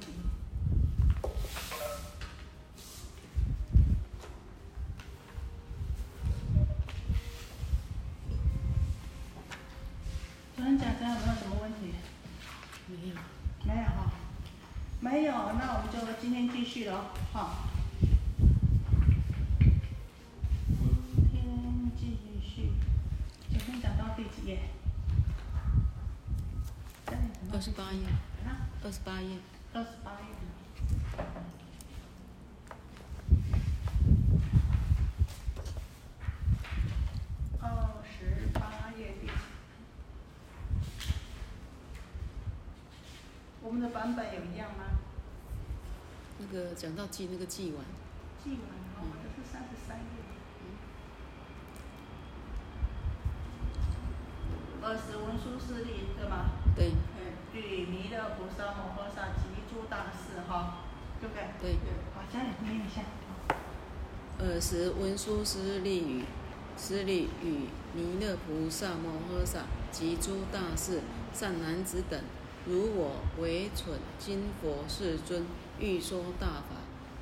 题。昨天讲这样有没有什么问题？没有。没有哈，没有，那我们就今天继续了哈。今天继续，昨天讲到第几页？二十八页。啊？二十八页。二十八页。二十八页？我们的版本有一样吗？那个讲到记那个记完。记完，我们的是三十三页。二十文殊师利，对吗？对。与弥勒菩萨摩诃萨大士，哈，对不对？对。好，家里念一下。尔时文殊师利与师利与弥勒菩萨摩诃萨及诸大士善男子等，如我为蠢今佛世尊，欲说大法，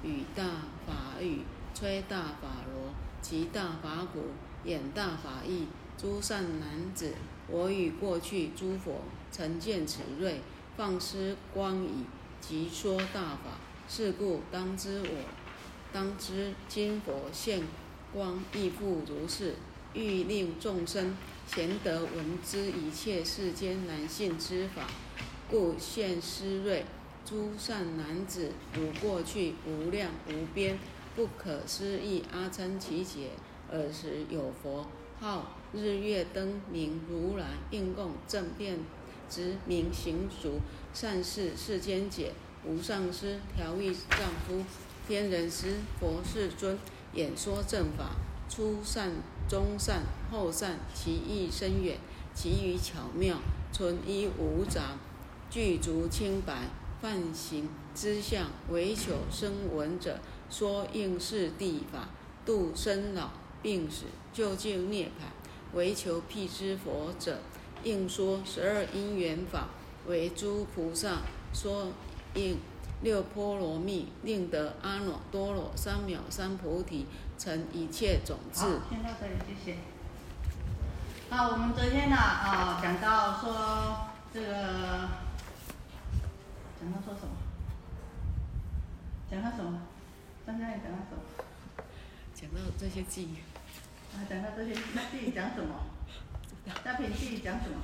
与大法语，吹大法螺，及大法鼓，演大法义。诸善男子，我与过去诸佛曾见此瑞，放施光已，即说大法。是故当知我，当知今佛现光亦复如是，欲令众生贤得闻之一切世间难信之法，故现施瑞。诸善男子，如过去无量无边不可思议阿僧祇劫，尔时有佛号日月灯明如来应供正遍知明行足善事世间解无上师调御丈夫天人师佛世尊演说正法初善中善后善其意深远其语巧妙纯一无杂具足清白梵行之相唯求生闻者说应是地法度生老病死究竟涅槃。唯求辟支佛者，应说十二因缘法，为诸菩萨说应六波罗蜜，令得阿耨多罗三藐三菩提，成一切种子。好，先到这里，谢谢。好，我们昨天呢啊讲到说这个，讲到说什么？讲到什么？张嘉颖讲到什么？讲到这些记忆。啊，讲到这些，那自己讲什么？嘉平自己讲什么？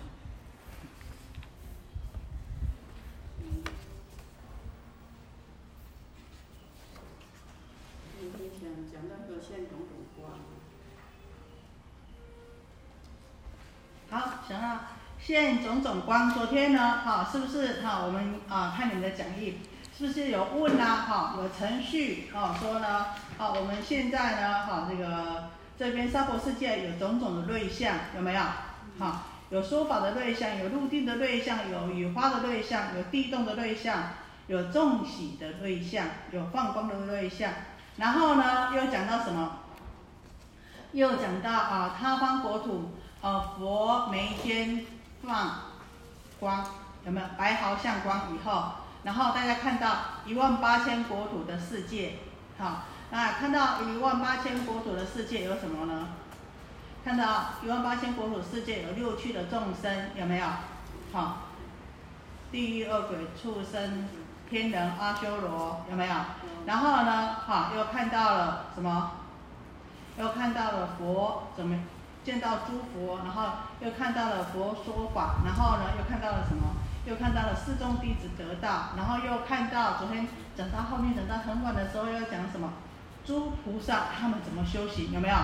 好，讲到现种种光。昨天呢，哈，是不是哈？我们啊看你们的讲义，是不是有问啊？哈，有程序啊，说呢，啊，我们现在呢，哈，这个。这边娑婆世界有种种的瑞相，有没有？好，有说法的瑞相，有入定的瑞相，有雨花的瑞相，有地动的瑞相，有众喜的瑞相，有放光的瑞相。然后呢，又讲到什么？又讲到啊，他方国土，啊，佛眉间放光，有没有？白毫相光以后，然后大家看到一万八千国土的世界，好。啊，看到一万八千国土的世界有什么呢？看到一万八千国土世界有六趣的众生，有没有？好，地狱恶鬼畜生天人阿修罗，有没有？然后呢，好，又看到了什么？又看到了佛怎么见到诸佛，然后又看到了佛说法，然后呢，又看到了什么？又看到了四众弟子得道，然后又看到昨天讲到后面，讲到很晚的时候又讲什么？诸菩萨他们怎么修行？有没有？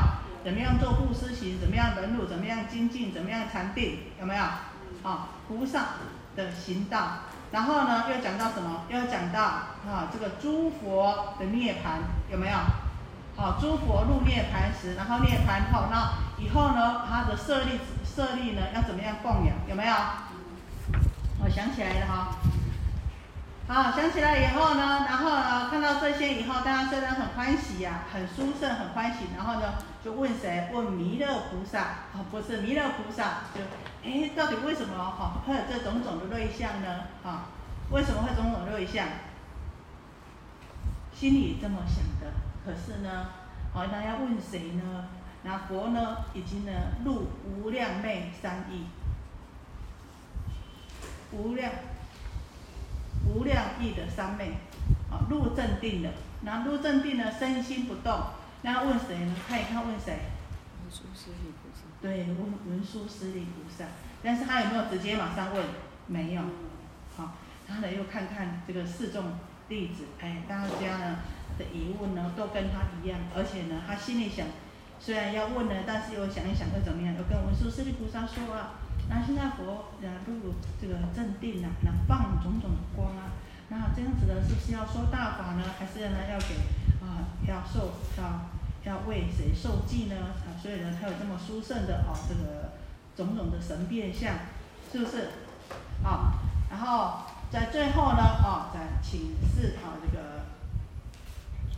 怎么样做布施行？怎么样忍辱？怎么样精进？怎么样禅定？有没有？好，菩萨的行道。然后呢，又讲到什么？又讲到啊，这个诸佛的涅槃有没有？好，诸佛入涅槃时，然后涅槃后，那以后呢，他的舍利舍利呢要怎么样供养？有没有？我想起来了哈。好，想起来以后呢，然后呢，看到这些以后，大家虽然很欢喜呀，很殊胜，很欢喜，然后呢，就问谁？问弥勒菩萨？啊，不是弥勒菩萨，就，哎，到底为什么哈会有这种种的瑞相呢？哈，为什么会种种瑞相？心里这么想的，可是呢，好，那要问谁呢？那佛呢，已经呢入无量昧三义，无量无量义的三昧，啊，入正定的。那入正定呢，身心不动。那问谁呢？看一看问谁？文殊师利菩萨。对，文文殊师利菩萨。但是他有没有直接马上问？没有。好，他呢又看看这个四众弟子，哎，大家呢的疑问呢都跟他一样，而且呢他心里想。虽然要问呢，但是又想一想会怎么样？又跟文殊师利菩萨说啊，那现在佛啊入这个正定啊，那放种种的光啊，那这样子呢，是不是要说大法呢？还是呢要给啊要受要要为谁受记呢？啊，所以呢，他有这么殊胜的啊这个种种的神变相，是不是？啊，然后在最后呢啊，再请示啊这个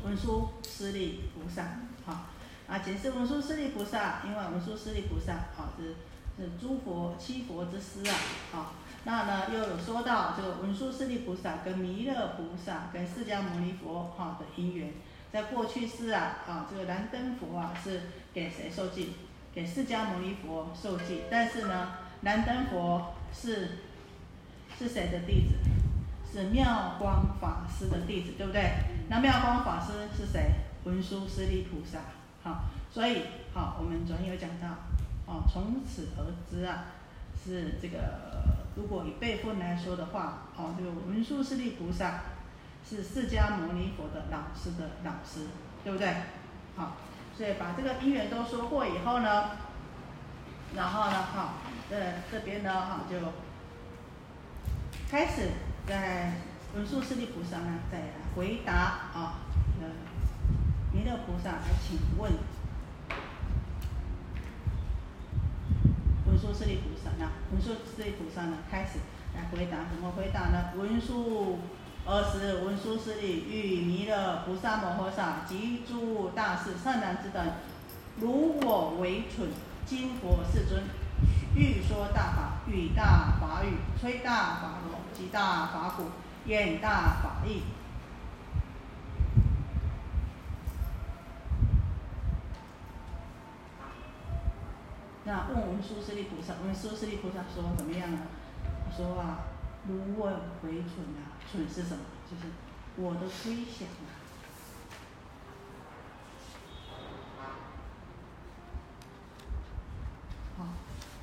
文殊师利菩萨啊。啊，解释文殊师利菩萨，因为文殊师利菩萨，啊是是诸佛七佛之师啊，好，那呢又有说到这个文殊师利菩萨跟弥勒菩萨跟释迦牟尼佛哈的因缘，在过去世啊，啊这个燃灯佛啊是给谁受记？给释迦牟尼佛受记，但是呢，燃灯佛是是谁的弟子？是妙光法师的弟子，对不对？那妙光法师是谁？文殊师利菩萨。好，所以好，我们昨天有讲到，哦，从此而知啊，是这个，如果以辈分来说的话，哦，这个文殊师利菩萨是释迦牟尼佛的老师的老师，对不对？好，所以把这个因缘都说过以后呢，然后呢，哈，这这边呢，哈，就开始在文殊师利菩萨呢，在回答啊，呃。弥勒菩萨来请问文殊师利菩萨呢？文殊师利菩萨呢？开始来回答，怎么回答呢？文殊尔时，文殊师利与弥勒菩萨摩诃萨及诸大士善男子等，如我为蠢，今佛世尊欲说大法，语大法语，吹大法螺，击大法鼓，演大法义。那问文殊师利菩萨，文殊师利菩萨说怎么样呢？说啊，如我为蠢啊，蠢是什么？就是我的推想啊。好，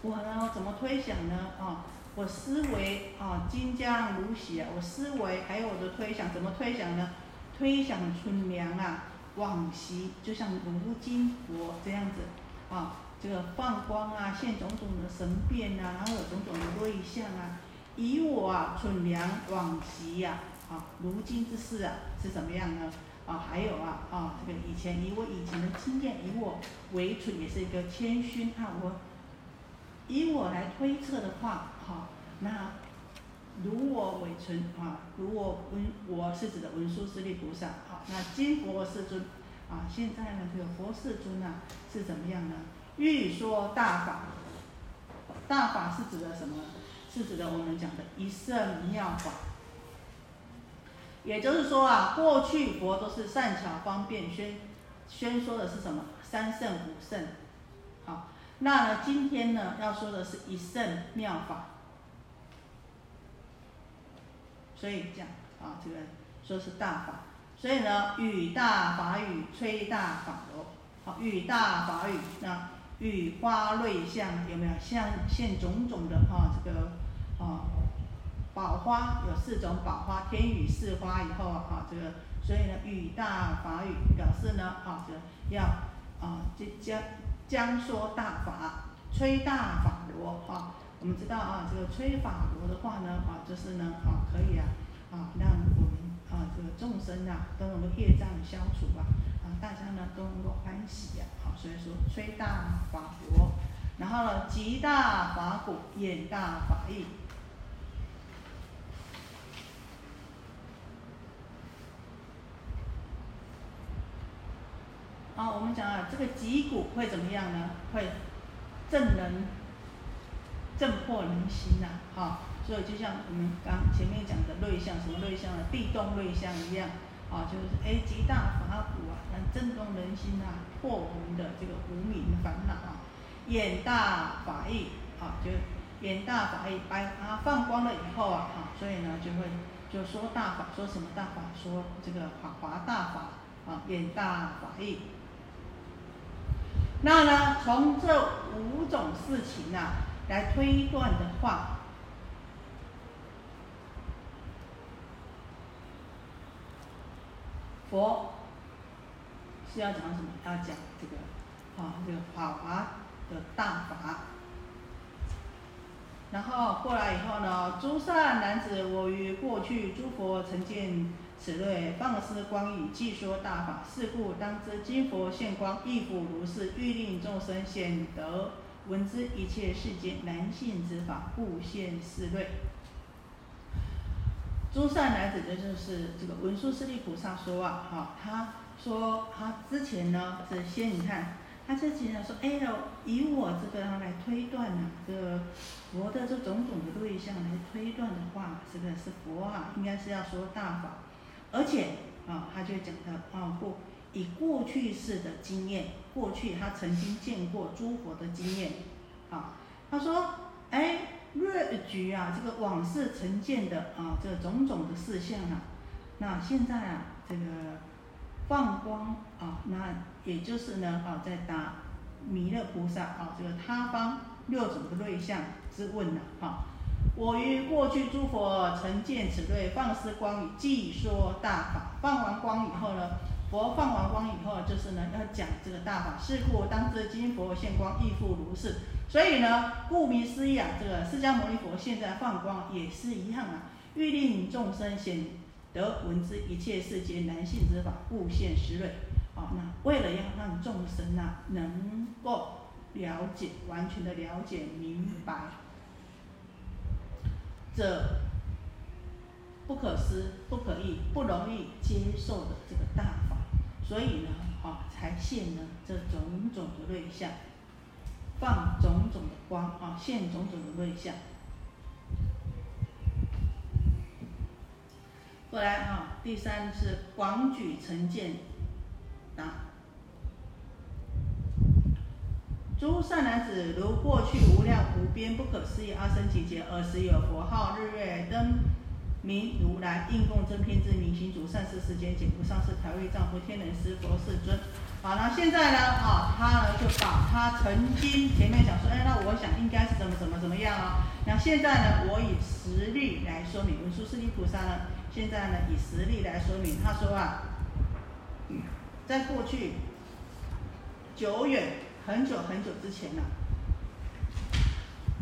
我呢怎么推想呢？啊，我思维啊，金江如洗啊，我思维还有我的推想，怎么推想呢？推想春凉啊，往昔就像如今佛这样子啊。这个放光啊，现种种的神变啊，然后有种种的瑞相啊，以我啊存良往昔呀，啊，如今之事啊是怎么样呢？啊，还有啊，啊，这个以前以我以前的经验，以我为准，也是一个谦逊啊，我以我来推测的话，哈，那如我为存啊，如我文我是指的文殊师利菩萨，好，那今佛世尊啊，现在呢这个佛世尊啊是怎么样呢？欲说大法，大法是指的什么？是指的我们讲的一圣妙法。也就是说啊，过去佛都是善巧方便宣宣说的是什么？三圣五圣。好，那呢今天呢要说的是一圣妙法。所以讲啊，这个说是大法。所以呢，语大法语，吹大法螺。好，语大法语那。雨花瑞相有没有像现种种的哈？这个啊宝花有四种宝花，天雨四花以后啊，这个所以呢雨大法雨表示呢啊，这要啊将将说大法，吹大法螺啊。我们知道啊，这个吹法螺的话呢啊，就是呢啊可以啊啊让我们啊这个众生啊都能够业障消除啊。大家呢都能够欢喜呀，好，所以说吹大法国，然后呢极大法鼓，演大法意。好，我们讲啊，这个脊骨会怎么样呢？会震人、震破人心呐，哈，所以就像我们刚前面讲的瑞相，什么瑞相呢？地动瑞相一样。啊，就是哎极大法鼓啊，能震动人心啊，破我们的这个无名烦恼啊。眼大法意啊，就眼大法意，白啊放光了以后啊，哈，所以呢就会就说大法，说什么大法？说这个法华大法啊，眼大法意。那呢，从这五种事情啊来推断的话。佛是要讲什么？要讲这个啊，这个法华的大法。然后过来以后呢，诸善男子，我于过去诸佛曾见此类放施光影，即说大法。是故当知今佛现光，亦复如是，欲令众生显得闻之一切世间难信之法，故现是类。诸善男子，这就是这个文殊师利菩萨说啊，哈，他说他之前呢是先你看，他之前呢说，哎呦，以我这个来推断呢，这个佛的这种种的对象来推断的话，这个是佛啊，应该是要说大法，而且啊，他就讲到啊过以过去式的经验，过去他曾经见过诸佛的经验，啊，他说，哎。略举啊，这个往事成见的啊，这种种的事项啊，那现在啊，这个放光啊，那也就是呢啊，在答弥勒菩萨啊，这个他方六种的瑞相之问呢啊。我于过去诸佛曾见此类放施光语，即说大法。放完光以后呢，佛放完光以后，就是呢要讲这个大法。是故当知今佛现光亦复如是。所以呢，顾名思义啊，这个释迦牟尼佛现在放光也是一样啊，欲令众生显得闻之一切世间难信之法，故现实瑞。啊，那为了要让众生啊能够了解，完全的了解明白这不可思、不可议、不容易接受的这个大法，所以呢，啊，才现了这种种的瑞相。放种种的光啊，现种种的瑞相。过来啊，第三是广举成见啊。诸善男子，如过去无量无边不可思议阿僧祇劫，尔时有佛号日月灯名如来，应供真偏之明行主，善事世间简不上士，调御丈夫天人师佛世尊。好了，现在呢，啊，他呢就把他曾经前面讲说，哎，那我想应该是怎么怎么怎么样啊？那现在呢，我以实例来说明，文殊师利菩萨呢，现在呢以实例来说明，他说啊，在过去久远很久很久之前呢，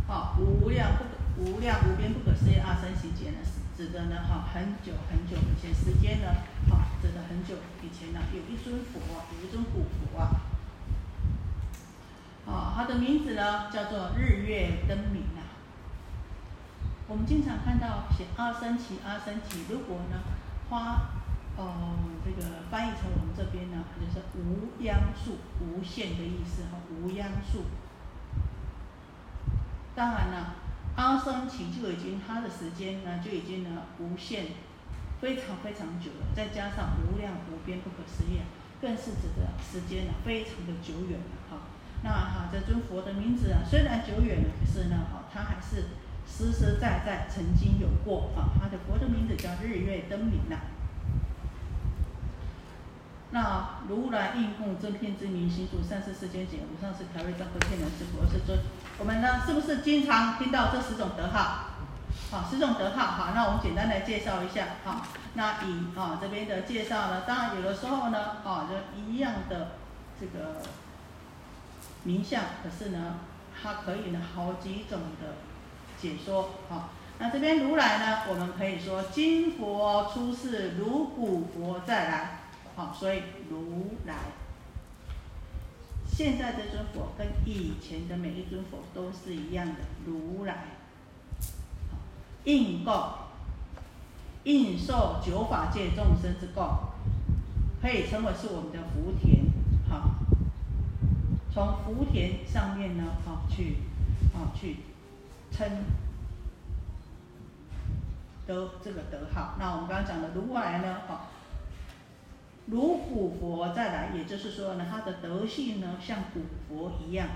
好无量不可无量无边不可思议二三行劫呢，指的呢，哈，很久很久以前时间呢，哈，指的很久以前呢，有一尊佛，有一尊古佛啊，啊，他的名字呢叫做日月灯明啊。我们经常看到写阿僧祇，阿僧祇，如果呢，花，呃，这个翻译成我们这边呢，就是无央数，无限的意思哈，无央数。当然了。阿僧祇就已经，他的时间呢就已经呢无限，非常非常久了。再加上无量无边不可思议，更是指的时间呢非常的久远了哈。那哈这尊佛的名字啊，虽然久远了，可是呢哈，它还是实实在在曾经有过啊。他的佛的名字叫日月灯明呐。那如来应供真片之名，行主善事世间解，无上士调御丈夫天人之佛世尊。我们呢，是不是经常听到这十种德号？好，十种德号，好，那我们简单来介绍一下。好，那以啊这边的介绍呢，当然有的时候呢，啊，就一样的这个名相，可是呢，它可以呢好几种的解说。好，那这边如来呢，我们可以说今佛出世，如古佛再来。好，所以如来现在这尊佛跟以前的每一尊佛都是一样的，如来应供应受九法界众生之供，可以称为是我们的福田。好，从福田上面呢，好去好去称得这个德号。那我们刚刚讲的如来呢，好。如古佛再来，也就是说呢，他的德性呢像古佛一样。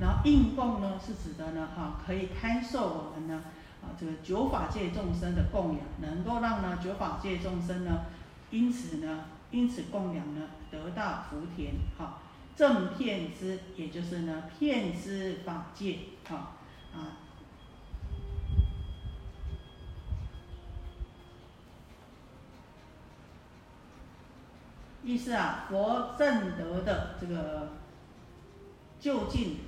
然后应供呢是指的呢哈，可以堪受我们呢啊这个九法界众生的供养，能够让呢九法界众生呢因此呢因此供养呢得到福田哈，正片之也就是呢片之法界哈啊。意思啊，佛正德的这个就近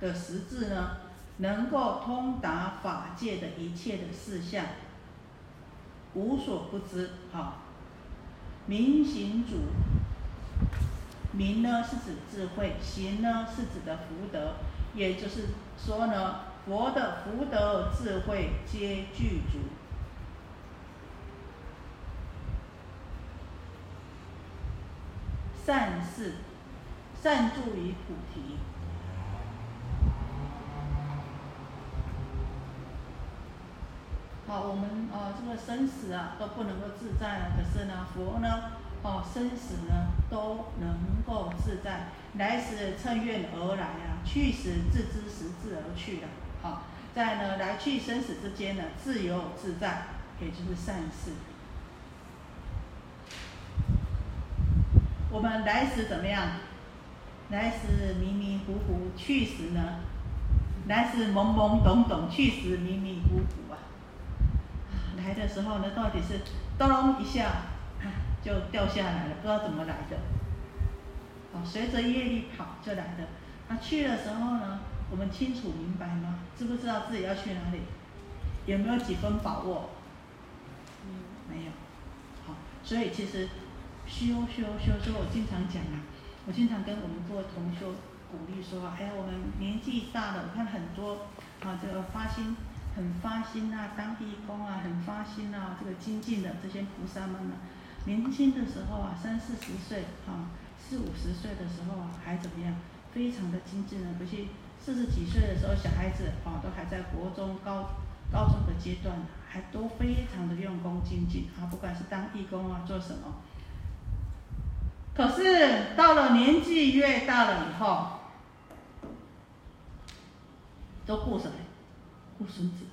的实质呢，能够通达法界的一切的事项，无所不知。好，明行主，明呢是指智慧，行呢是指的福德，也就是说呢，佛的福德智慧皆具足。善事，善助于菩提。好，我们啊，这个生死啊都不能够自在了，可是呢，佛呢，哦，生死呢都能够自在。来时乘愿而来啊，去时自知时至而去了。好，在呢来去生死之间呢，自由自在，也就是善事。我们来时怎么样？来时迷迷糊糊，去时呢？来时懵懵懂懂，去时迷迷糊糊啊！来的时候呢，到底是咚一下就掉下来了，不知道怎么来的。好，随着业力跑就来的。那去的时候呢，我们清楚明白吗？知不知道自己要去哪里？有没有几分把握？没有。好，所以其实。修修修！所以我经常讲啊，我经常跟我们做同修鼓励说：，哎呀，我们年纪大了，我看很多啊，这个发心很发心啊，当义工啊，很发心啊，这个精进的这些菩萨们呢，年轻的时候啊，三四十岁啊，四五十岁的时候啊，还怎么样？非常的精进呢，不是四十几岁的时候，小孩子啊，都还在国中、高高中的阶段，还都非常的用功精进啊，不管是当义工啊，做什么。可是到了年纪越大了以后，都顾什么？顾孙子。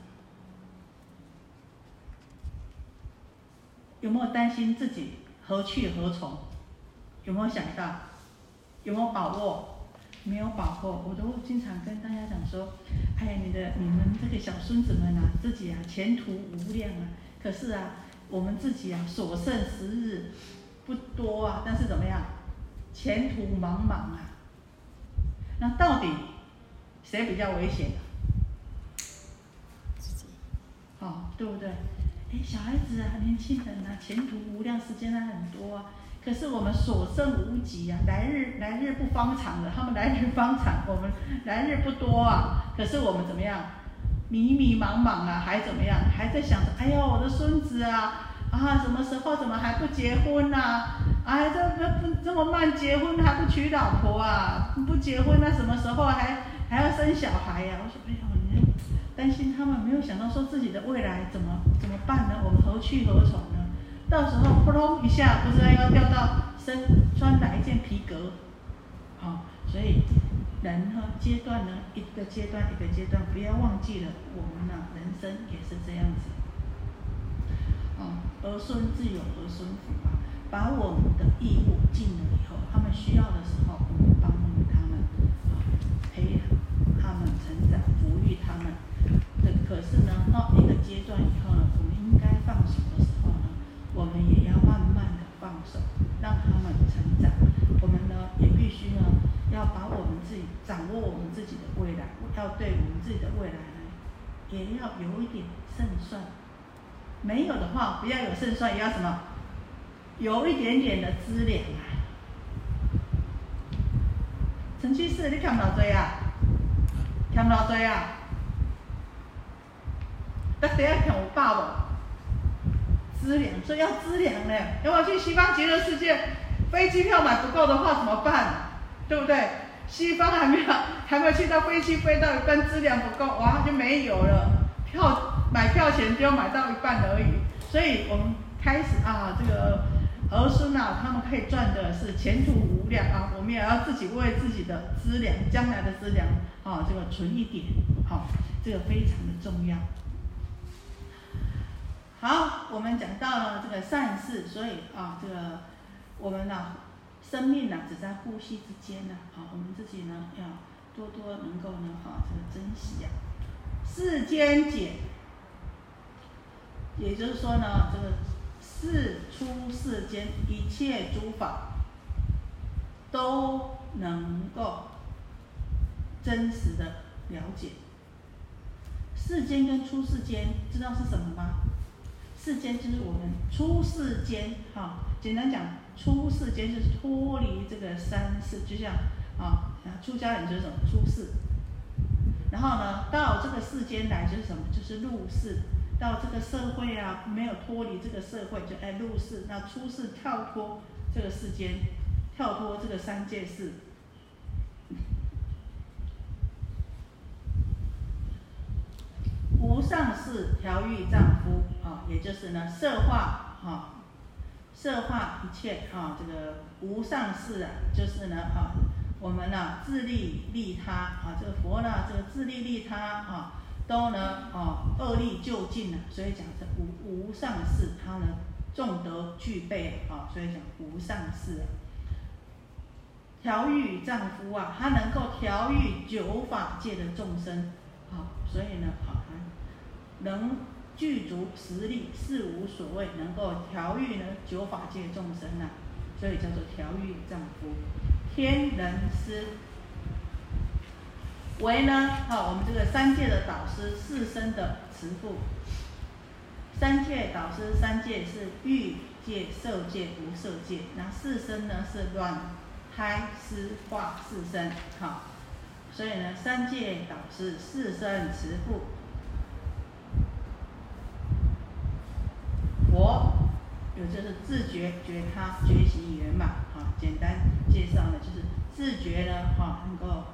有没有担心自己何去何从？有没有想到？有没有把握？没有把握。我都经常跟大家讲说：，哎呀，你的你们这个小孙子们啊，自己啊前途无量啊。可是啊，我们自己啊所剩时日。不多啊，但是怎么样？前途茫茫啊！那到底谁比较危险？自己。哦，对不对？哎，小孩子啊，年轻人啊，前途无量，时间还很多啊。可是我们所剩无几啊，来日来日不方长的，他们来日方长，我们来日不多啊。可是我们怎么样？迷迷茫茫啊，还怎么样？还在想着，哎呦，我的孙子啊！啊，什么时候怎么还不结婚呢？哎，这这不这么慢结婚还不娶老婆啊？不结婚那什么时候还还要生小孩呀？我说，哎呦，你担心他们没有想到说自己的未来怎么怎么办呢？我们何去何从呢？到时候扑通一下，不知道要掉到身穿哪一件皮革？好，所以人呢阶段呢一个阶段一个阶段，不要忘记了我们呢人生也是这样子。儿孙自有儿孙福啊！把我们的义务尽了以后，他们需要的时候，我们帮助他们啊，培养他们成长，抚育他们。可可是呢，到一个阶段以后呢，我们应该放手的时候呢，我们也要慢慢的放手，让他们成长。我们呢，也必须呢，要把我们自己掌握我们自己的未来，要对我们自己的未来呢，也要有一点胜算。没有的话，不要有胜算，也要什么？有一点点的资粮啊。陈居士，你看不到追啊？看不到追啊？那谁要看我爸不？资粮，所以要资粮呢。要不要去西方极乐世界？飞机票买不够的话怎么办？对不对？西方还没有，还没有去到飞机飞到一半，资粮不够，哇，就没有了。票。买票钱只有买到一半而已，所以我们开始啊，这个儿孙啊，他们可以赚的是前途无量啊，我们也要自己为自己的资粮，将来的资粮啊，这个存一点，好，这个非常的重要。好，我们讲到了这个善事，所以啊，这个我们呢，生命呢只在呼吸之间呢，啊，我们自己呢要多多能够呢，啊，这个珍惜呀。世间解，也就是说呢，这个世出世间一切诸法都能够真实的了解。世间跟出世间，知道是什么吗？世间就是我们出世间，哈，简单讲，出世间就是脱离这个三世，就像啊，出家人就是什么出世，然后呢，到这个世间来就是什么，就是入世，到这个社会啊，没有脱离这个社会就哎入世，那出世跳脱这个世间，跳脱这个三界世。无上士调御丈夫啊，也就是呢，色化哈，色化一切啊，这个无上士啊，就是呢啊，我们呢自利利他啊，这个佛呢，这个自利利他啊，都呢啊恶力就尽了，所以讲是无无上士，他呢众德具备啊，所以讲无上士啊，调御丈夫啊，他能够调御九法界的众生啊，所以呢啊。能具足实力，是无所谓，能够调御呢九法界众生呐，所以叫做调御丈夫。天人师为呢，好，我们这个三界的导师，四生的慈父。三界导师，三界是欲界、色界、无色界，那四生呢是卵胎湿化四生，好，所以呢，三界导师，四生慈父。佛有就是自觉觉他觉醒圆满啊，简单介绍呢就是自觉呢哈能够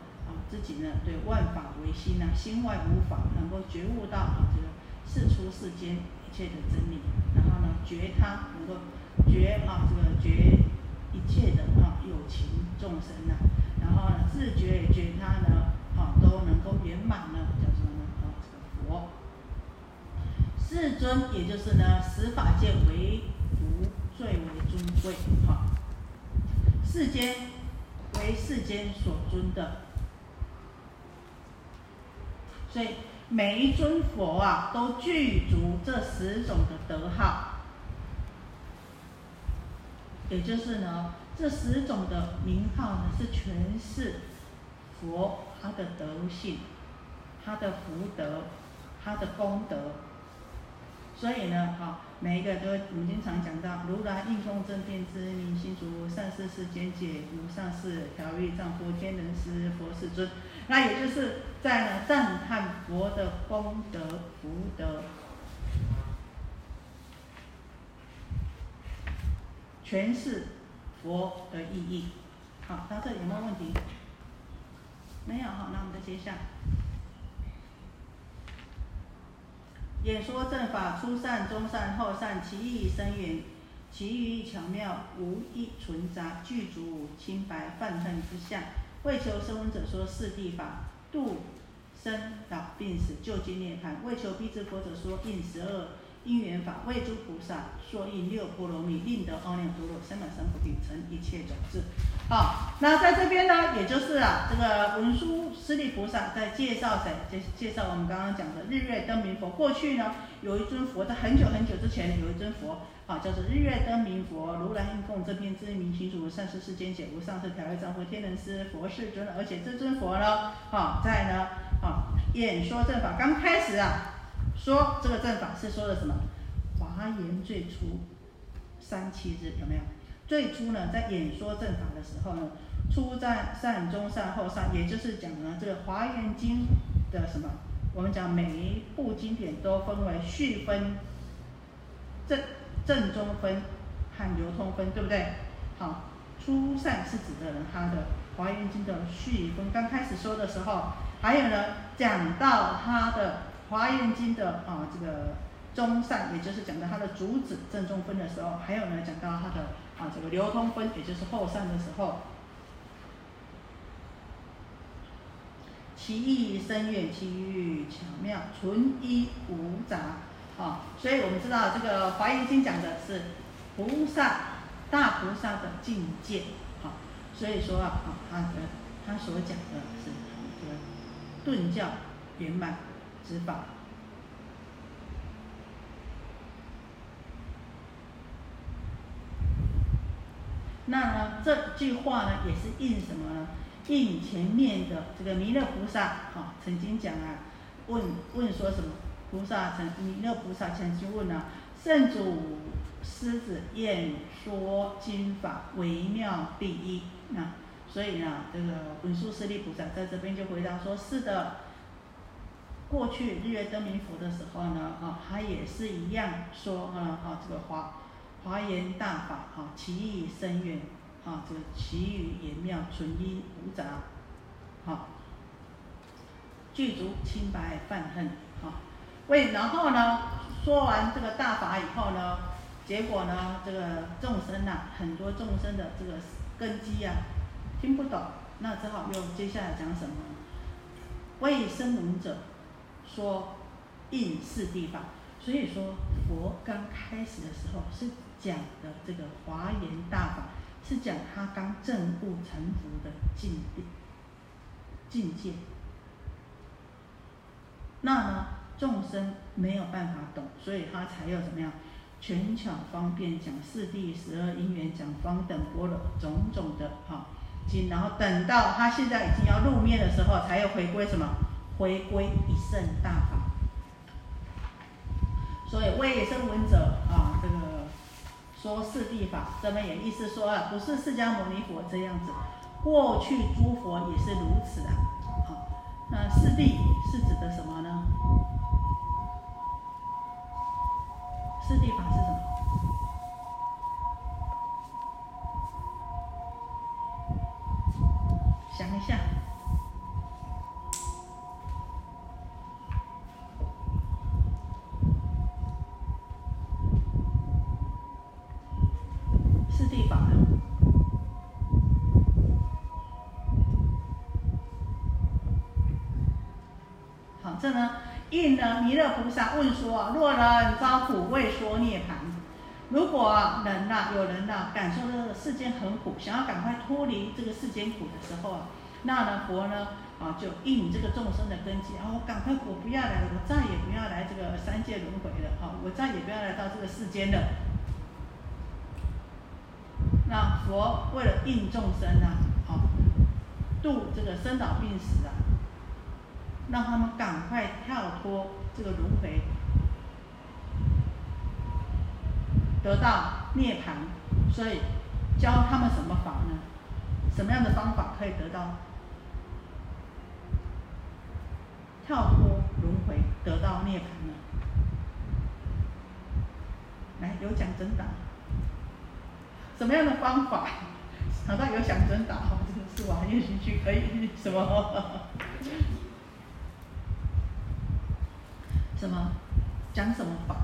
自己呢对万法唯心呐，心外无法，能够觉悟到啊这个世出世间一切的真理，然后呢觉他能够觉啊这个觉一切的啊有情众生呐，然后呢自觉也觉他呢啊都能够圆满呢，叫什么呢啊这个佛。世尊，也就是呢，十法界唯独最为尊贵，哈。世间为世间所尊的，所以每一尊佛啊，都具足这十种的德号，也就是呢，这十种的名号呢，是诠释佛他的德性、他的福德、他的功德。所以呢，哈，每一个都我们经常讲到如来应供正遍知明心足善事世间解无上士调御丈夫天人师佛世尊，那也就是在呢赞叹佛的功德福德，诠释佛的意义。好，到这里有没有问题？没有哈，那我们再接下。演说正法，初善、中善、后善，其意深远，其余巧妙，无一存杂，具足清白泛恨之相。为求声闻者说四谛法，度生老病死，救经涅槃；为求逼之佛者说应十二。因缘法为诸菩萨说应六波罗蜜，令得阿耨多罗三藐三菩提，成一切种子。好，那在这边呢，也就是啊，这个文殊师利菩萨在介绍谁？介介绍我们刚刚讲的日月灯明佛。过去呢，有一尊佛，在很久很久之前有一尊佛，啊，叫做日月灯明佛，如来应供这片知名清楚，善事世间解，无上士调御丈夫天人师佛世尊。而且这尊佛呢，啊，在呢，啊，演说正法刚开始啊。说这个正法是说的什么？华严最初三七日有没有？最初呢，在演说正法的时候呢，初在善、中善、后善，也就是讲呢这个华严经的什么？我们讲每一部经典都分为序分、正正中分和流通分，对不对？好，初善是指的人他的华严经的序分，刚开始说的时候，还有呢讲到他的。华严经的啊，这个中善，也就是讲到它的主旨正中分的时候，还有呢讲到它的啊这个流通分，也就是后善的时候。其意深远，其语巧妙，纯一无杂。啊，所以我们知道这个《华严经》讲的是菩萨大菩萨的境界。好，所以说啊，啊他的他所讲的是这个顿教圆满之法。那呢，这句话呢，也是应什么呢？应前面的这个弥勒菩萨，哈，曾经讲啊，问问说什么？菩萨曾弥勒菩萨曾经问啊，圣主狮子演说经法微妙第一，那所以呢，这个文殊师利菩萨在这边就回答说：是的，过去日月灯明佛的时候呢，啊，他也是一样说啊，啊，这个华华严大法，啊，其意深远，啊，这个其语言妙，纯一无杂，好，具足清白泛恨，好。为然后呢，说完这个大法以后呢，结果呢，这个众生呐，很多众生的这个根基啊，听不懂，那只好又接下来讲什么？为声闻者说应是地法，所以说佛刚开始的时候是讲的这个华严大法，是讲他刚证悟成佛的境地境界，那呢？众生没有办法懂，所以他才有怎么样权巧方便讲四谛十二因缘，讲方等波罗种种的哈经，然后等到他现在已经要入灭的时候，才有回归什么？回归一圣大法。所以为声闻者啊，这个说四谛法，这边也意思说啊，不是释迦牟尼佛这样子，过去诸佛也是如此的。好，那四谛是指的什么呢？这地方是什么？想一下，四谛法。好，这呢？应弥勒菩萨问说：若人遭苦，未说涅槃。如果人呐，有人呐，感受这个世间很苦，想要赶快脱离这个世间苦的时候啊，那呢，佛呢，啊，就应这个众生的根基，啊，我赶快，我不要来了，我再也不要来这个三界轮回了，啊，我再也不要来到这个世间了。那佛为了应众生啊，啊，度这个生老病死啊。让他们赶快跳脱这个轮回，得到涅槃，所以教他们什么法呢？什么样的方法可以得到跳脱轮回，得到涅槃呢？来，有奖征答。什么样的方法？好到有奖征答，这个是吧？也许去可以什么？什么讲什么法？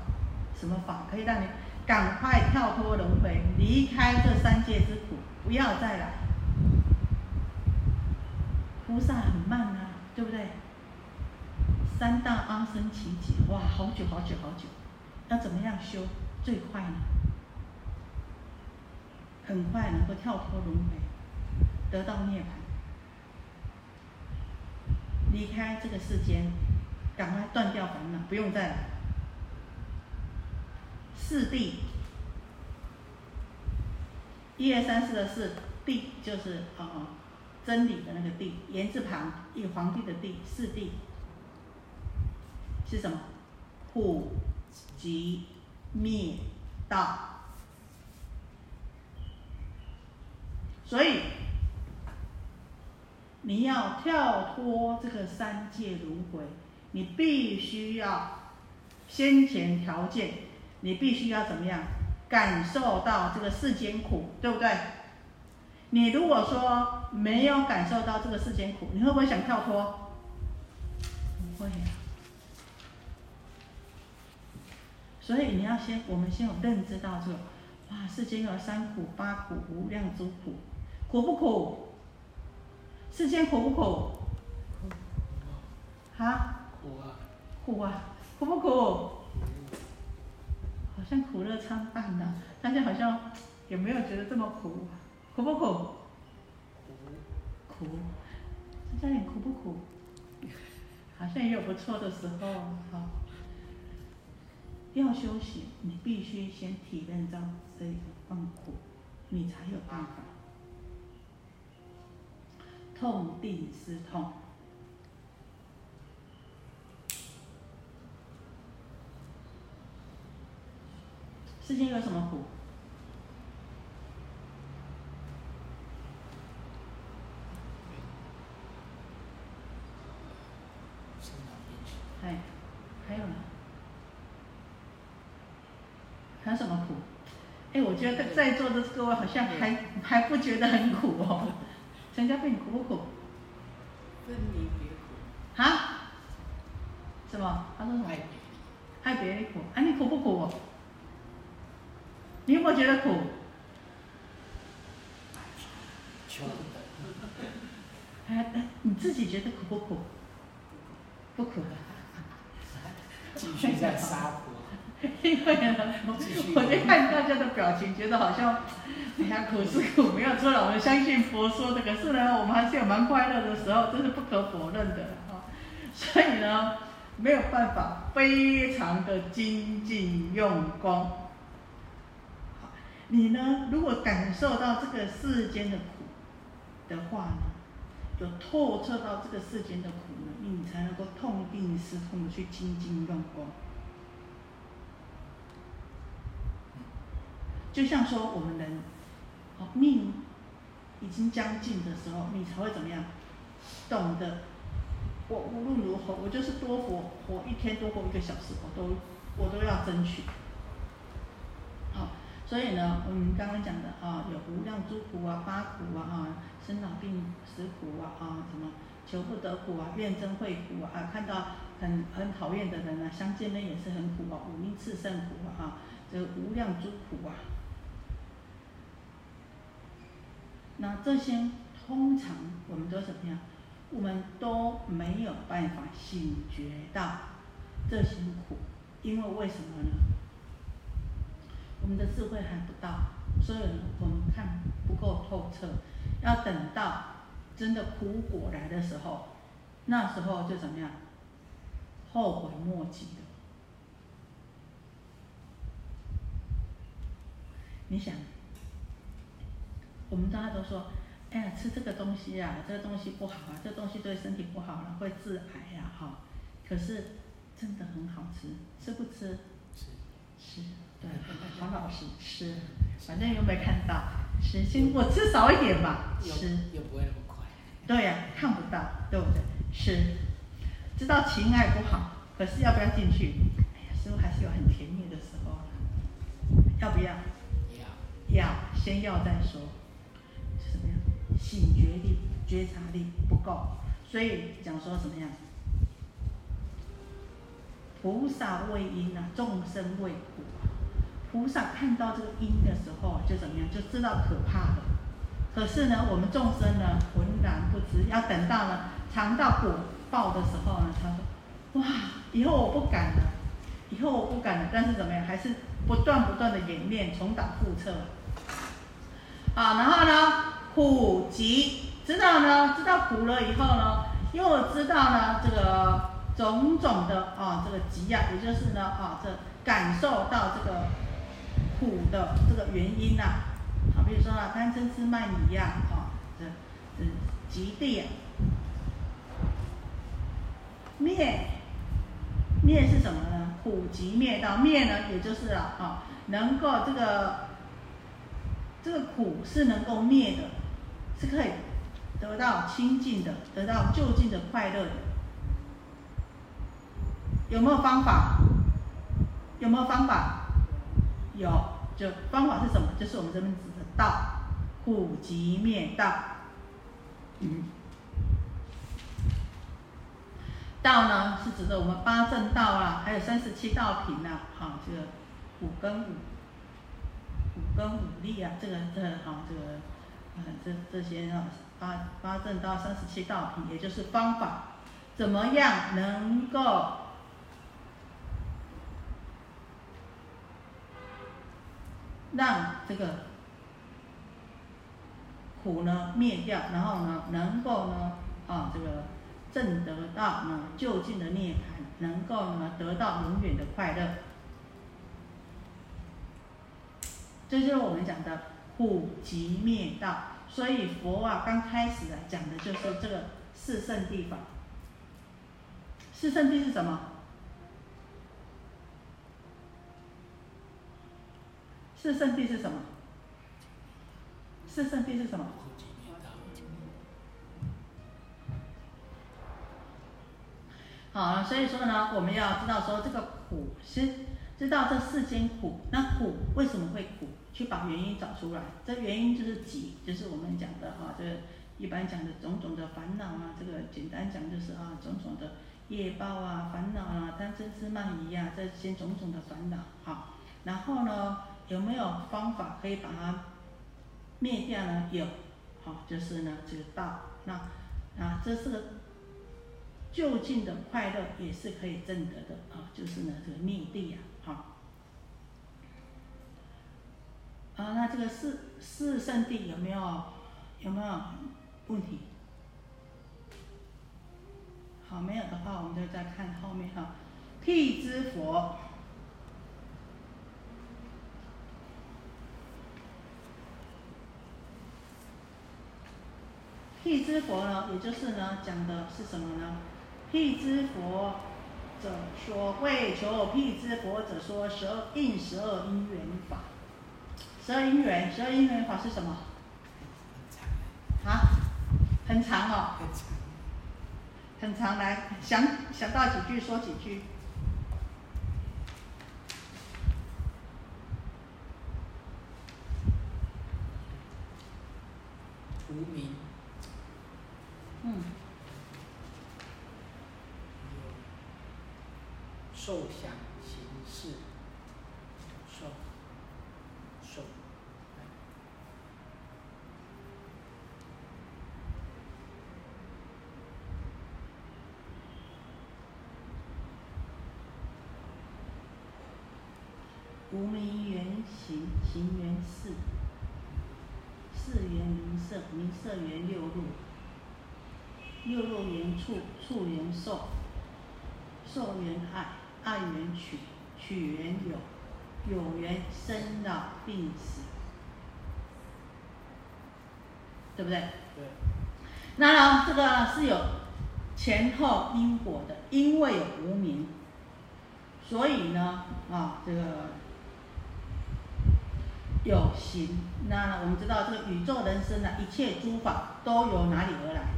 什么法可以让你赶快跳脱轮回，离开这三界之苦，不要再来？菩萨很慢啊，对不对？三大阿僧祇劫，哇，好久好久好久，要怎么样修最快呢？很快能够跳脱轮回，得到涅槃，离开这个世间。赶快断掉烦恼，不用再来。四谛，一二三四的四谛就是啊真理的那个谛，言字旁一皇帝的帝，四谛是什么？苦集灭道。所以你要跳脱这个三界轮回。你必须要先前条件，你必须要怎么样感受到这个世间苦，对不对？你如果说没有感受到这个世间苦，你会不会想跳脱？不会呀。所以你要先，我们先有认知到这个，哇，世间有三苦、八苦、无量诸苦，苦不苦？世间苦不苦？啊？苦啊！苦啊！苦不苦？好像苦乐参半呢，大家好像也没有觉得这么苦？苦不苦？苦。大家点苦不苦？好像也有不错的时候，啊。要修行，你必须先体验到这个放苦，你才有办法。痛定思痛。世间有什么苦？哎，还有呢？还有什么苦？哎，我觉得在座的各位好像还还不觉得很苦哦。陈家你苦不苦？分离别苦。啊？什么？他说什么？爱别离苦。啊，你苦不苦？你有没有觉得苦？哎哎，你自己觉得苦不苦？不苦。继续在杀苦。因为呢，我就看大家的表情，觉得好像，哎呀，苦是苦，没有错了。我们相信佛说的，可是呢，我们还是有蛮快乐的时候，这是不可否认的啊。所以呢，没有办法，非常的精进用功。你呢，如果感受到这个世间的苦的话呢，就透彻到这个世间的苦呢，你才能够痛定思痛的去精进用功。就像说我们人，哦命已经将近的时候，你才会怎么样？懂得，我无论如何，我就是多活活一天，多活一个小时，我都我都要争取。所以呢，我们刚刚讲的啊，有无量诸苦啊，八苦啊，啊，生老病死苦啊，啊，什么求不得苦啊，怨憎会苦啊，看到很很讨厌的人啊，相见呢也是很苦啊，五阴炽盛苦啊，啊，这无量诸苦啊。那这些通常我们都怎么样？我们都没有办法醒觉到这些苦，因为为什么呢？我们的智慧还不到，所以我们看不够透彻。要等到真的苦果来的时候，那时候就怎么样？后悔莫及的。你想？我们大家都说，哎呀，吃这个东西呀，这个东西不好啊，这个东西对身体不好了，会致癌呀，哈。可是真的很好吃，吃不吃？吃。吃，对，黄老师吃，反正又没看到，吃，先我吃少一点吧，吃。又不会那么快。对呀，看不到，对不对？吃，知道情爱不好，可是要不要进去？哎呀，师傅还是有很甜蜜的时候，要不要？要。要，先要再说。怎么样醒觉力、觉察力不够，所以讲说怎么样？菩萨为因啊，众生为果。菩萨看到这个因的时候，就怎么样？就知道可怕的。可是呢，我们众生呢，浑然不知。要等到呢，尝到果报的时候呢，他说：哇，以后我不敢了，以后我不敢了。但是怎么样？还是不断不断的演练，重蹈覆辙。啊，然后呢？苦集，知道呢？知道苦了以后呢，又知道呢这个种种的啊，这个集呀，也就是呢啊，这感受到这个苦的这个原因呐。好，比如说啊，贪嗔痴慢疑呀，啊，这这极地灭灭是什么呢？苦集灭道灭呢，也就是啊啊，能够这个这个苦是能够灭的。是可以得到清净的，得到就近的快乐的。有没有方法？有没有方法？有，就方法是什么？就是我们这边指的道，苦集灭道。嗯。道呢是指的我们八正道啊，还有三十七道品呐，好，这个五根五五根五力啊，这个这好这个，嗯，这这些啊，八八正道三十七道品，也就是方法，怎么样能够让这个苦呢灭掉，然后呢能够呢啊这个。正得到呢就近的涅槃，能够呢得到永远的快乐，这就是我们讲的苦集灭道。所以佛啊刚开始啊讲的就是这个四圣地法。四圣地是什么？四圣地是什么？四圣地是什么？好，所以说呢，我们要知道说这个苦，是知道这世间苦，那苦为什么会苦？去把原因找出来。这原因就是集，就是我们讲的哈，这一般讲的种种的烦恼啊，这个简单讲就是啊，种种的业报啊、烦恼啊、贪嗔痴慢疑啊，这些种种的烦恼。好，然后呢，有没有方法可以把它灭掉呢？有，好，就是呢这个道。那啊，这是个。就近的快乐也是可以证得的啊，就是呢这个灭地呀，好。啊，那这个四四圣地有没有有没有问题？好，没有的话，我们就再看后面哈。辟支佛，辟支佛呢，也就是呢讲的是什么呢？辟支佛者说，为求辟支佛者说十二应十二因缘法。十二因缘，十二因缘法是什么？啊？很长哦。很长。很长，来想想到几句说几句。无名。嗯。受想行识，受受，无名缘行，行缘事，事缘名色，名色缘六路，六路缘处，处缘受，受缘爱。爱缘取，取缘有，有缘生老病死，对不对？对。那呢，这个是有前后因果的，因为有无名，所以呢，啊，这个有形。那我们知道，这个宇宙人生的一切诸法都由哪里而来？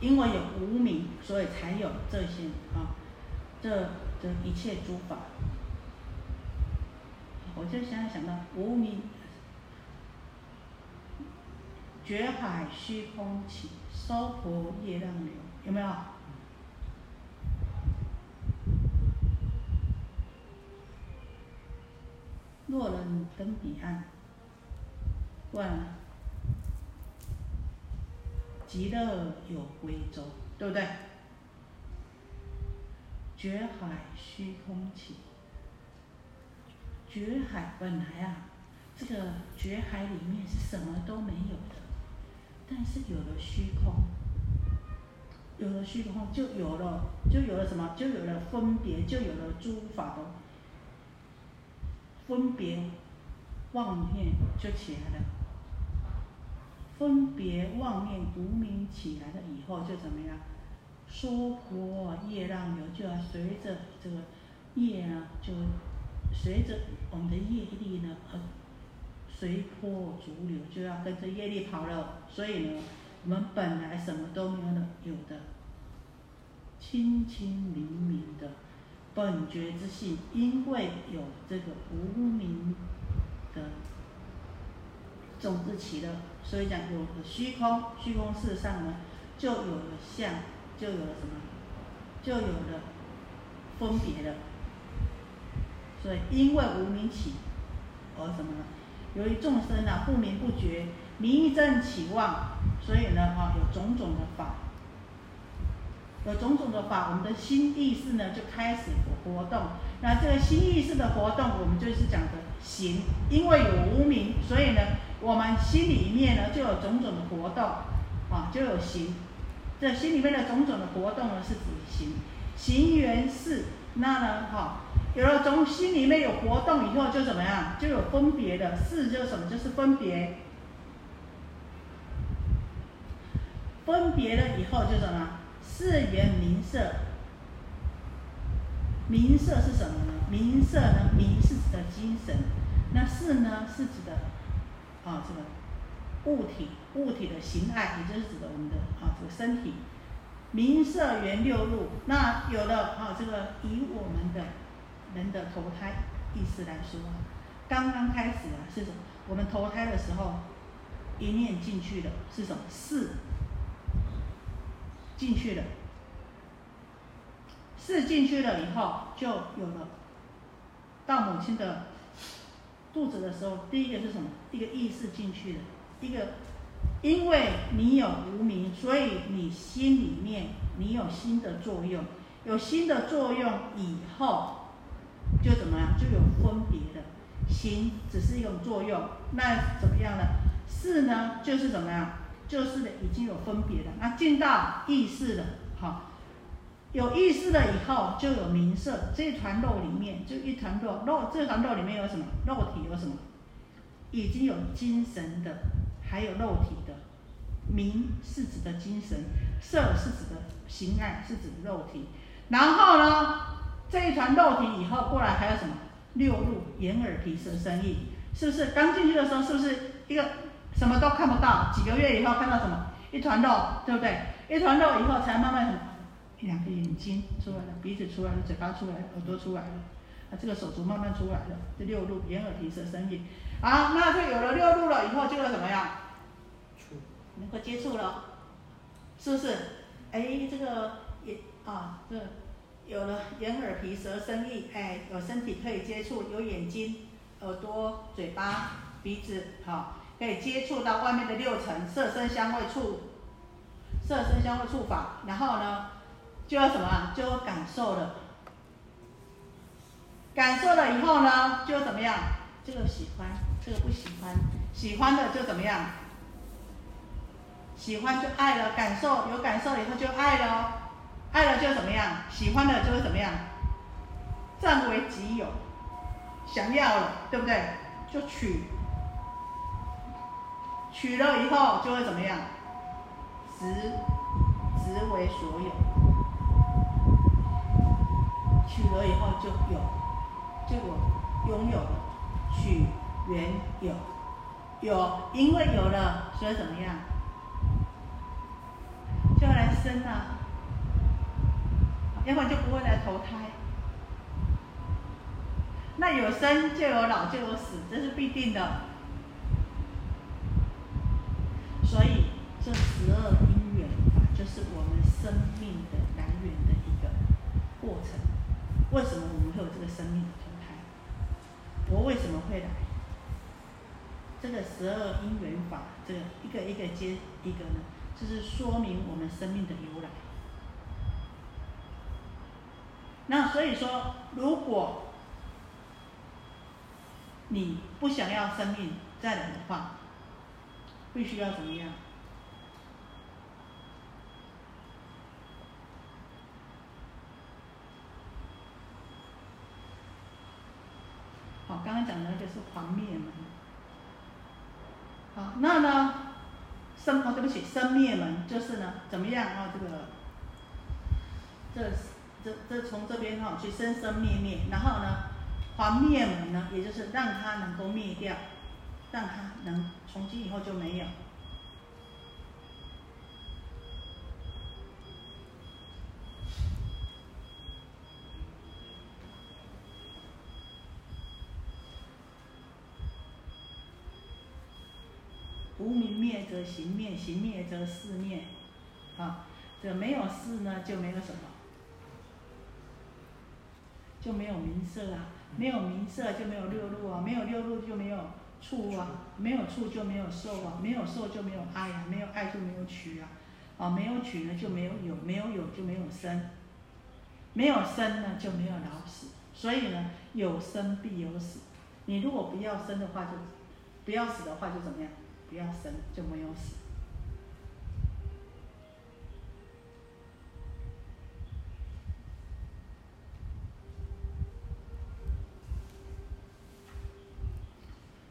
因为有无名，所以才有这些啊，这。这一切诸法，我就现在想到无名，觉海虚空起，娑婆业浪流，有没有？若人登彼岸，问极乐有归舟，对不对？绝海虚空起，绝海本来啊，这个绝海里面是什么都没有的，但是有了虚空，有了虚空就有了，就有了什么？就有了分别，就有了诸法的分别妄念就起来了，分别妄念无名起来了以后就怎么样？娑婆业浪流，就要随着这个业啊，就随着我们的业力呢而随波逐流，就要跟着业力跑了。所以呢，我们本来什么都没有的，有的清清明明的本觉之性，因为有这个无名的种子起了，所以讲有了虚空，虚空事上呢，就有了相。就有了什么？就有了分别了。所以因为无名起而什么呢？由于众生啊不明不觉，迷正起妄，所以呢啊有种种的法，有种种的法，我们的心意识呢就开始活动。那这个心意识的活动，我们就是讲的行，因为有无名，所以呢我们心里面呢就有种种的活动，啊就有行。这心里面的种种的活动呢是指行，行缘是那呢哈。有了从心里面有活动以后，就怎么样？就有分别的事，就是什么？就是分别。分别了以后，就什么？四缘名色。名色是什么呢？名色呢？名是指的精神，那色呢是指的啊这个物体，物体的形态，也就是指的我们的啊这个身体。名色缘六路，那有了啊这个以我们的。人的投胎意思来说，刚刚开始啊是什么？我们投胎的时候，一念进去的是什么？四进去了，四进去了以后，就有了到母亲的肚子的时候，第一个是什么？一个意识进去的，一个因为你有无名，所以你心里面你有心的作用，有心的作用以后。就怎么样，就有分别的，行只是一种作用，那怎么样呢？事呢，就是怎么样，就是的已经有分别的。那进到意识了，好，有意识了以后，就有名色。这一团肉里面，就一团肉，肉这团肉里面有什么？肉体有什么？已经有精神的，还有肉体的。名是指的精神，色是指的形态，是指肉体。然后呢？这一团肉体以后过来还有什么六路眼耳鼻舌身意，是不是刚进去的时候是不是一个什么都看不到？几个月以后看到什么一团肉，对不对？一团肉以后才慢慢什么两个眼睛出来了，鼻子出来了，嘴巴出来了，耳朵出来了，啊这个手足慢慢出来了，这六路眼耳鼻舌身意，啊那就有了六路了以后就会怎么样？能够接触了，是不是？哎这个眼啊这。有了眼耳鼻舌身意，哎，有身体可以接触，有眼睛、耳朵、嘴巴、鼻子，好，可以接触到外面的六层色身香味触，色身香味触法，然后呢，就要什么？就要感受了，感受了以后呢，就怎么样？这个喜欢，这个不喜欢，喜欢的就怎么样？喜欢就爱了，感受有感受以后就爱了。爱了就怎么样？喜欢了就会怎么样？占为己有，想要了，对不对？就取，取了以后就会怎么样？执，执为所有。取了以后就有，就有拥有了，取原有，有因为有了，所以怎么样？就要来生啊。要不然就不会来投胎。那有生就有老就有死，这是必定的。所以这十二因缘法就是我们生命的来源的一个过程。为什么我们会有这个生命的投胎？我为什么会来？这个十二因缘法，这个一个一个接一个呢，就是说明我们生命的由来。那所以说，如果你不想要生命再来的话，必须要怎么样？刚刚讲的那个是黄灭门。好，那呢，生哦，对不起，生灭门就是呢，怎么样啊？这个，这。这这从这边哈去生生灭灭，然后呢，还灭门呢，也就是让它能够灭掉，让它能从今以后就没有。无名灭则行灭，行灭则事灭，啊，这没有事呢就没有什么。就没有名色啊，没有名色就没有六路啊，没有六路就没有处啊，没有处就没有受啊，没有受就没有爱啊，没有爱就没有取啊，啊，没有取呢就没有有，没有有就没有生，没有生呢就没有老死，所以呢，有生必有死。你如果不要生的话，就不要死的话就怎么样？不要生就没有死。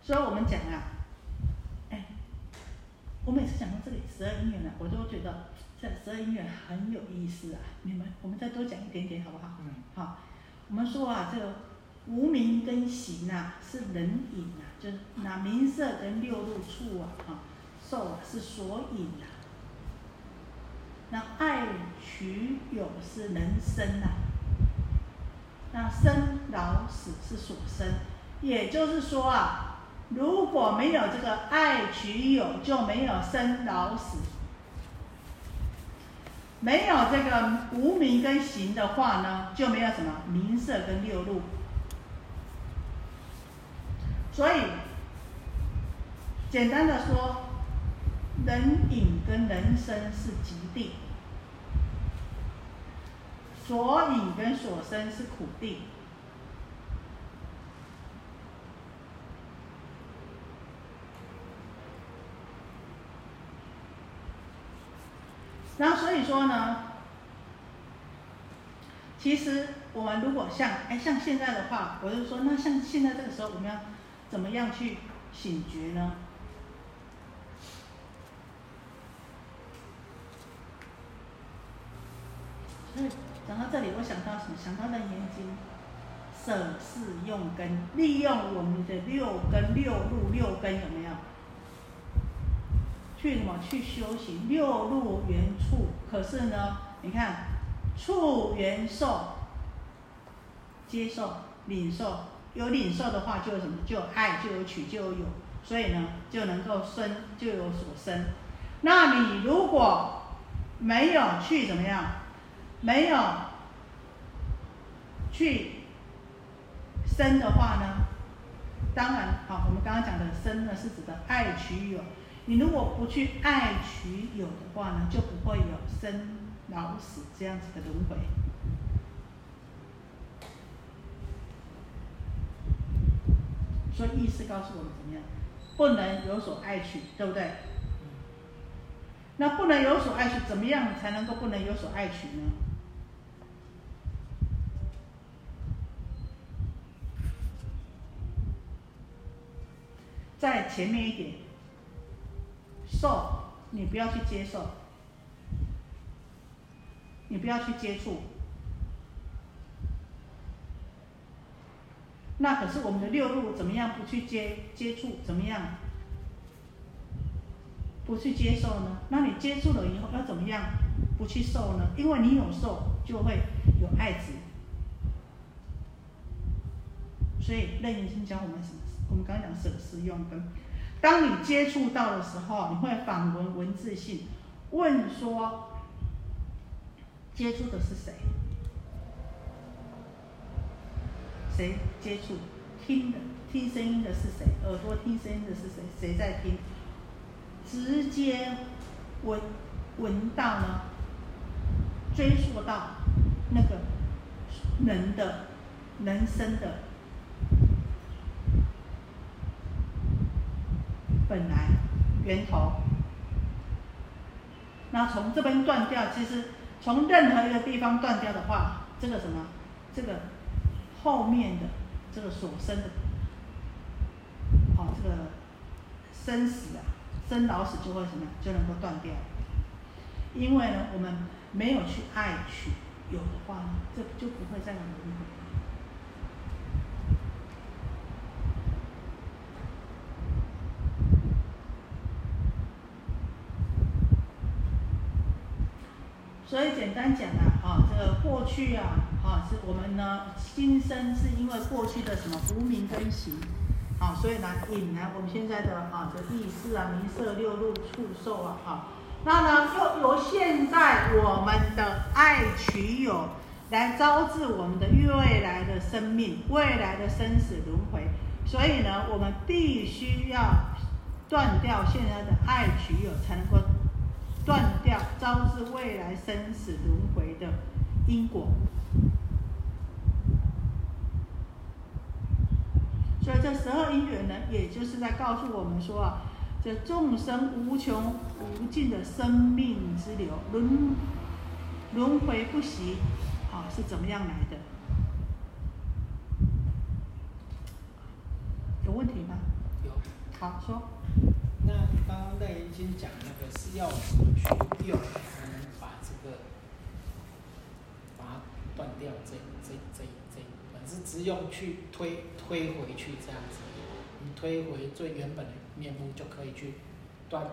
所以我们讲啊，哎，我每次讲到这里十二音乐呢，我都觉得这十二音乐很有意思啊。你们，我们再多讲一点点好不好？嗯。好，我们说啊，这个无名跟行啊是人引啊，就是那名色跟六路处啊，哈，受啊是所引啊。那爱取有是人生啊，那生老死是所生，也就是说啊。如果没有这个爱取有，就没有生老死；没有这个无名跟行的话呢，就没有什么名色跟六路。所以，简单的说，人影跟人生是极地，所隐跟所生是苦地。然后所以说呢，其实我们如果像哎像现在的话，我就说那像现在这个时候，我们要怎么样去醒觉呢？所以讲到这里，我想到什么？想到《楞严经》，舍是用根，利用我们的六根、六路、六根有没有？去什么？去修行六路缘处。可是呢，你看，处缘受，接受、领受，有领受的话，就有什么？就有爱，就有取，就有有。所以呢，就能够生，就有所生。那你如果没有去怎么样？没有去生的话呢？当然，好，我们刚刚讲的生呢，是指的爱取有。你如果不去爱取有的话呢，就不会有生老死这样子的轮回。所以意思告诉我们怎么样？不能有所爱取，对不对？那不能有所爱取，怎么样才能够不能有所爱取呢？在前面一点。受，你不要去接受，你不要去接触。那可是我们的六路怎么样不去接接触？怎么样不去接受呢？那你接触了以后要怎么样不去受呢？因为你有受，就会有爱子。所以楞严经教我们什么？我们刚刚讲舍施用根。当你接触到的时候，你会反问文字性，问说：接触的是谁？谁接触？听的听声音的是谁？耳朵听声音的是谁？谁在听？直接闻闻到呢？追溯到那个人的人生的。本来源头，那从这边断掉，其实从任何一个地方断掉的话，这个什么，这个后面的这个所生的，哦，这个生死啊，生老死就会什么，就能够断掉。因为呢，我们没有去爱去有的话呢，这就不会再有轮回。所以简单讲啊，啊，这个过去啊，啊，是我们呢，今生是因为过去的什么无名根行，啊，所以呢引来我们现在的啊，这意识啊、名色、六路、触受啊，啊，那呢又由现在我们的爱取有，来招致我们的未来的生命、未来的生死轮回。所以呢，我们必须要断掉现在的爱取有，才能够断掉招致未来生死轮回的因果。所以这十二因缘呢，也就是在告诉我们说啊，这众生无穷无尽的生命之流，轮轮回不息，啊，是怎么样来的？有问题吗？有。好，说。那刚刚那已经讲那个是要怎么去用，才能把这个把它断掉？这这这这，本是只用去推推回去这样子，你推回最原本的面目就可以去断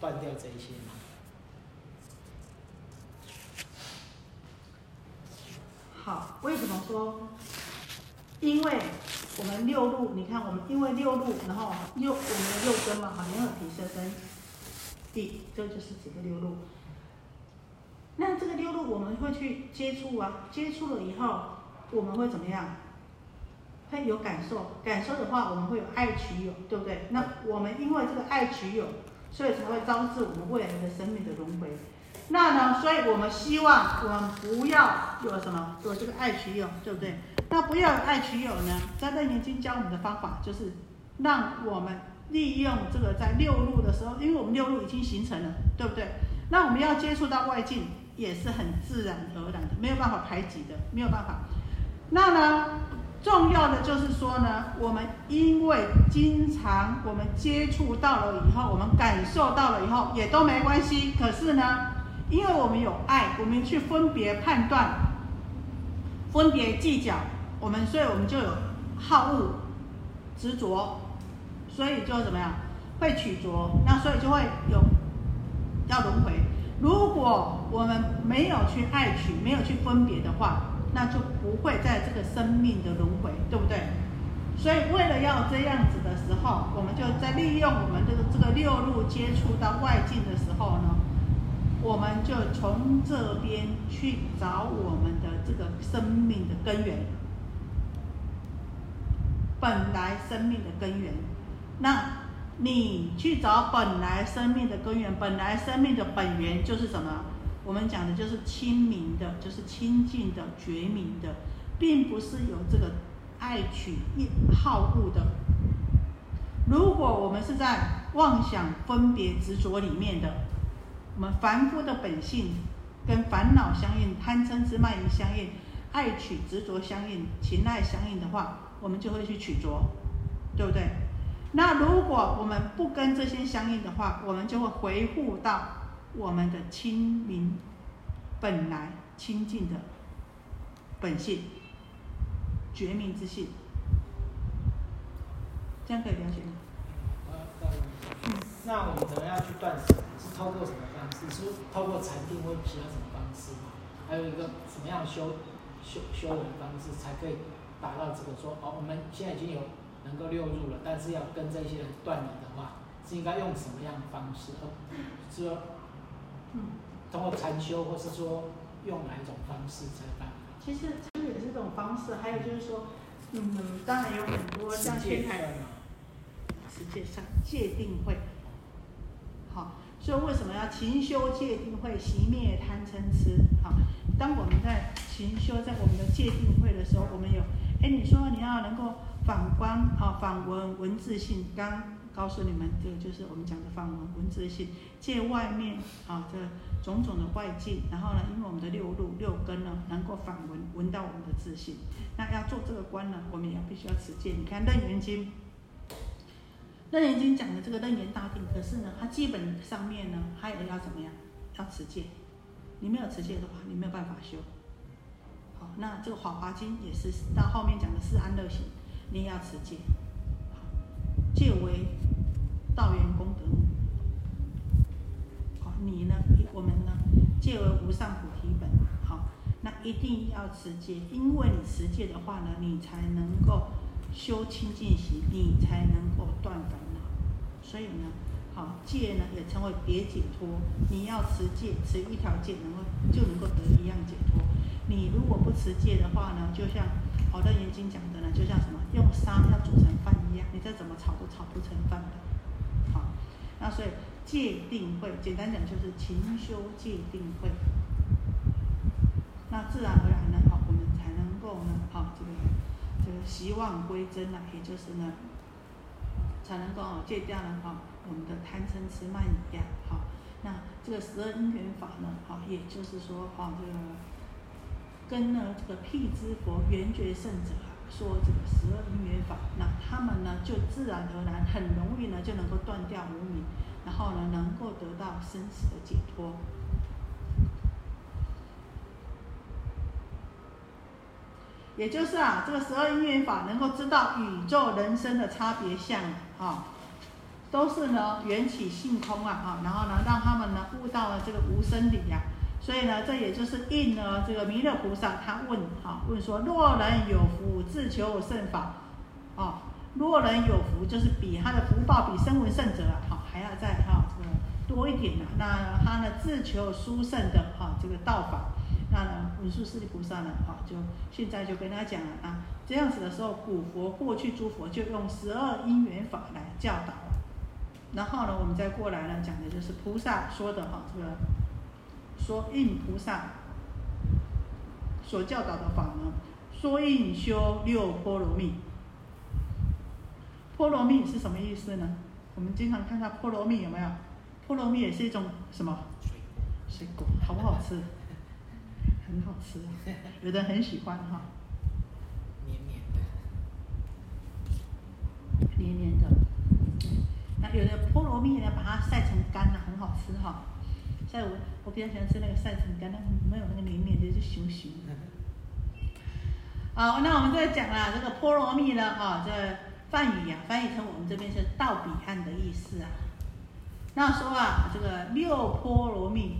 断掉这一些嘛。好，为什么说？因为我们六路，你看我们因为六路，然后六我们的六根嘛，好，联合体色根地，这就是指的六路。那这个六路我们会去接触啊，接触了以后，我们会怎么样？会有感受，感受的话，我们会有爱取有，对不对？那我们因为这个爱取有，所以才会招致我们未来的生命的轮回。那呢，所以我们希望我们不要有什么有这个爱取有，对不对？那不要有爱取有呢？在楞严经教我们的方法，就是让我们利用这个在六路的时候，因为我们六路已经形成了，对不对？那我们要接触到外境，也是很自然而然的，没有办法排挤的，没有办法。那呢，重要的就是说呢，我们因为经常我们接触到了以后，我们感受到了以后，也都没关系。可是呢，因为我们有爱，我们去分别判断、分别计较。我们所以，我们就有好恶、执着，所以就怎么样，会取着，那所以就会有要轮回。如果我们没有去爱取，没有去分别的话，那就不会在这个生命的轮回，对不对？所以为了要这样子的时候，我们就在利用我们这个这个六路接触到外境的时候呢，我们就从这边去找我们的这个生命的根源。本来生命的根源，那你去找本来生命的根源，本来生命的本源就是什么？我们讲的就是清明的，就是清净的、觉明的，并不是有这个爱取一好恶的。如果我们是在妄想、分别、执着里面的，我们凡夫的本性跟烦恼相应，贪嗔痴慢疑相应，爱取执着相应，情爱相应的话。我们就会去取着，对不对？那如果我们不跟这些相应的话，我们就会回复到我们的清明本来清净的本性，觉明之性。这样可以了解吗？那我们怎么样去断食？是透过什么方式？是透过禅定或其他什么方式吗？还有一个什么样修修修为方式才可以？达到这个说哦，我们现在已经有能够六入了，但是要跟这些人断离的话，是应该用什么样的方式？是说，嗯，通过禅修，或是说用哪一种方式才办？其实这也是一种方式，还有就是说，嗯，当然有很多像天台，实际上戒定会，好，所以为什么要勤修界定慧，熄灭贪嗔痴？好，当我们在勤修在我们的界定会的时候，我们有。哎，你说你要能够反观啊，反闻文字性，刚告诉你们，这个就是我们讲的反闻文字性，借外面啊这种种的外境，然后呢，因为我们的六路六根呢，能够反闻闻到我们的自信，那要做这个观呢，我们也必须要持戒。你看《楞严经》，《楞严经》讲的这个楞严大定，可是呢，它基本上面呢，它也要怎么样？要持戒。你没有持戒的话，你没有办法修。好那这个《华华经》也是到后面讲的是安乐行，你要持戒，戒为道源功德。好，你呢？我们呢？戒为无上菩提本。好，那一定要持戒，因为你持戒的话呢，你才能够修清净行，你才能够断烦恼。所以呢，好戒呢也称为别解脱。你要持戒，持一条戒，能够就能够得一样解脱。你如果不持戒的话呢，就像好的眼睛讲的呢，就像什么用沙要煮成饭一样，你再怎么炒都炒不成饭的。好，那所以戒定慧，简单讲就是勤修戒定慧。那自然而然呢，好，我们才能够呢，好，这个这个希望归真啊，也就是呢，才能够戒掉呢，哈，我们的贪嗔痴慢疑呀，好，那这个十二因缘法呢，好，也就是说，哈，这个跟呢这个辟支佛圆觉圣者说这个十二因缘法，那他们呢就自然而然很容易呢就能够断掉无明，然后呢能够得到生死的解脱。也就是啊，这个十二因缘法能够知道宇宙人生的差别相啊，都是呢缘起性空啊啊，然后呢让他们呢悟到了这个无生理呀，所以呢这也就是应了这个弥勒菩萨他问啊问说，若人有福自求圣法啊，若人有福就是比他的福报比声闻圣者啊好还要再哈这个多一点呢，那他呢自求殊胜的啊这个道法。那呢，文殊师利菩萨呢，好，就现在就跟他讲了啊，这样子的时候，古佛过去诸佛就用十二因缘法来教导然后呢，我们再过来呢，讲的就是菩萨说的哈，这个说应菩萨所教导的法门，说应修六波罗蜜。波罗蜜是什么意思呢？我们经常看到波罗蜜有没有？波罗蜜也是一种什么？水果，好不好吃？很好吃，有的很喜欢哈。黏黏的。黏黏的。那有的菠萝蜜呢，把它晒成干了，很好吃哈。所以我我比较喜欢吃那个晒成干的，没有那个黏黏的就熊熊。好，那我们再讲啦，这个波罗蜜呢，哈，这梵语啊，翻译成我们这边是到彼岸的意思啊。那说啊，这个六波罗蜜。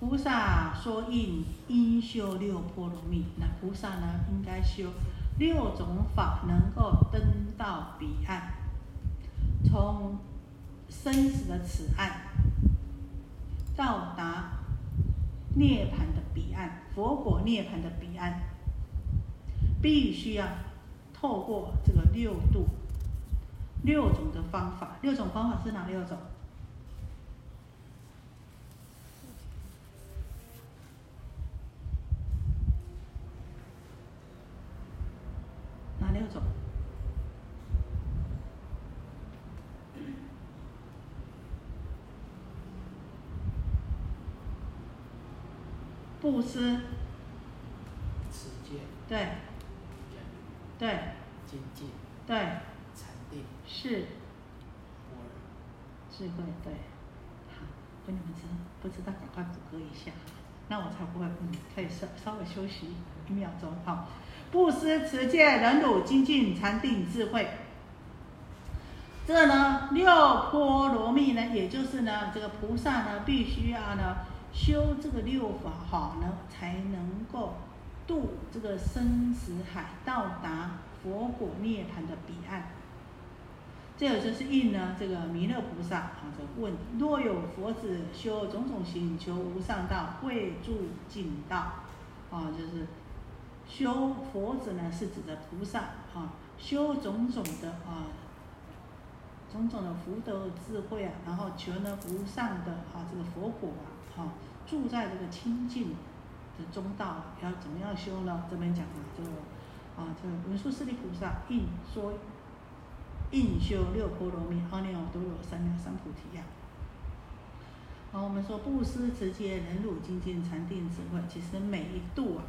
菩萨说应应修六波罗蜜，那菩萨呢应该修六种法，能够登到彼岸，从生死的此岸到达涅槃的彼岸，佛果涅槃的彼岸，必须要透过这个六度六种的方法，六种方法是哪六种？哪六种？布施。持戒。对。对。精进。对。禅定。是。智慧对。好，跟你们知不知道？赶快补课一下，那我才不会嗯，可以稍稍微休息一秒钟，好。布施、持戒、忍辱、精进、禅定、智慧，这呢六波罗蜜呢，也就是呢这个菩萨呢，必须要呢修这个六法好呢，才能够度这个生死海，到达佛果涅槃的彼岸。这个就是应呢这个弥勒菩萨啊，这问：若有佛子修种种行，求无上道，会住净道，啊，就是。修佛子呢，是指的菩萨啊，修种种的啊，种种的福德智慧啊，然后求呢无上的啊这个佛果啊，哈，住在这个清净的中道，要怎么样修呢？这边讲啊，这个啊，这个文殊师利菩萨应说应修六波罗蜜，阿耨多罗三藐三菩提呀。好，我们说布施、持戒、忍辱、精进、禅定、智慧，其实每一度啊。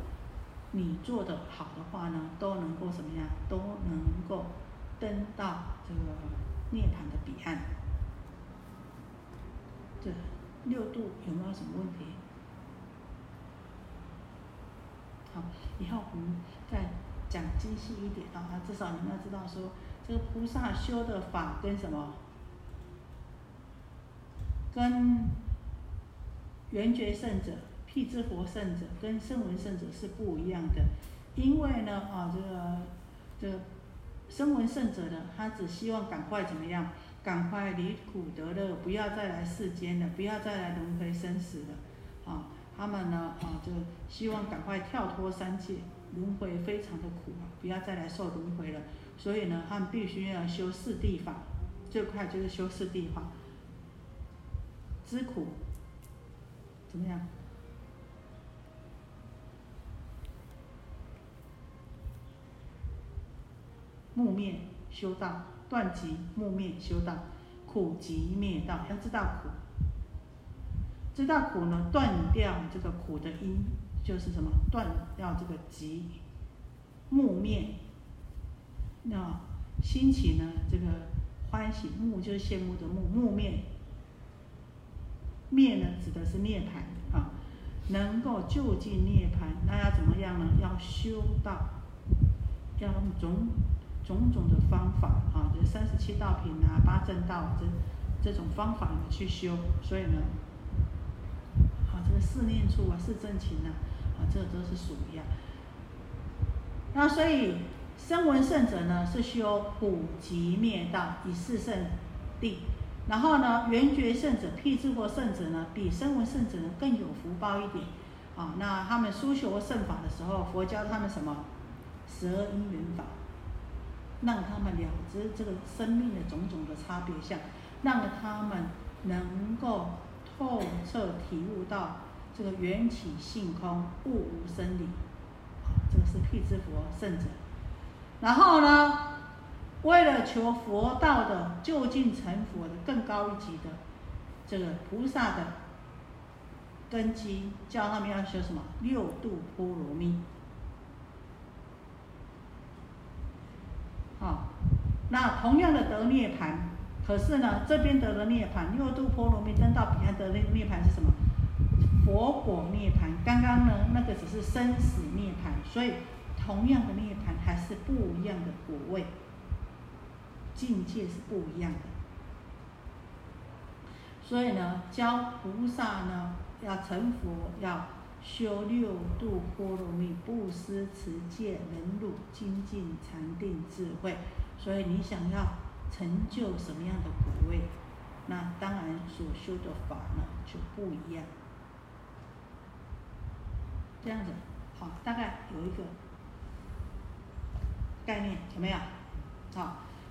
你做的好的话呢，都能够什么样？都能够登到这个涅槃的彼岸。这六度有没有什么问题？好，以后我们再讲精细一点啊，至少你们要知道说，这个菩萨修的法跟什么？跟圆觉圣者。辟支佛圣者跟声闻圣者是不一样的，因为呢，啊，这个这个声闻圣者呢，他只希望赶快怎么样，赶快离苦得乐，不要再来世间了，不要再来轮回生死了，啊，他们呢啊，就希望赶快跳脱三界轮回，非常的苦啊，不要再来受轮回了。所以呢，他们必须要修四谛法，最快就是修四谛法。知苦怎么样？木灭修道，断集木灭修道，苦集灭道。要知道苦，知道苦呢，断掉这个苦的因，就是什么？断掉这个集木灭。那兴起呢？这个欢喜木就是羡慕的木，木灭灭呢，指的是涅槃啊，能够就近涅槃，那要怎么样呢？要修道，要用种种种的方法啊，这三十七道品啊，八正道这这种方法呢去修，所以呢，啊，这个四念处啊，四正勤啊，啊，这都是属于啊，那所以。声闻圣者呢，是修普及灭道以四圣地，然后呢，圆觉圣者、辟支佛圣者呢，比声闻圣者呢更有福报一点。啊，那他们修修圣法的时候，佛教他们什么十二因缘法，让他们了知这个生命的种种的差别相，让他们能够透彻体悟到这个缘起性空、物无生理。这个是辟支佛圣者。然后呢，为了求佛道的就近成佛的更高一级的这个菩萨的根基，教他们要修什么六度波罗蜜。好，那同样的得涅盘，可是呢，这边得了涅盘，六度波罗蜜登到彼岸得那涅盘是什么？佛果涅盘。刚刚呢，那个只是生死涅盘，所以。同样的涅盘还是不一样的果位，境界是不一样的。所以呢，教菩萨呢要成佛，要修六度波罗蜜，布施、持戒、忍辱、精进、禅定、智慧。所以你想要成就什么样的果位，那当然所修的法呢就不一样。这样子，好，大概有一个。概念有没有？好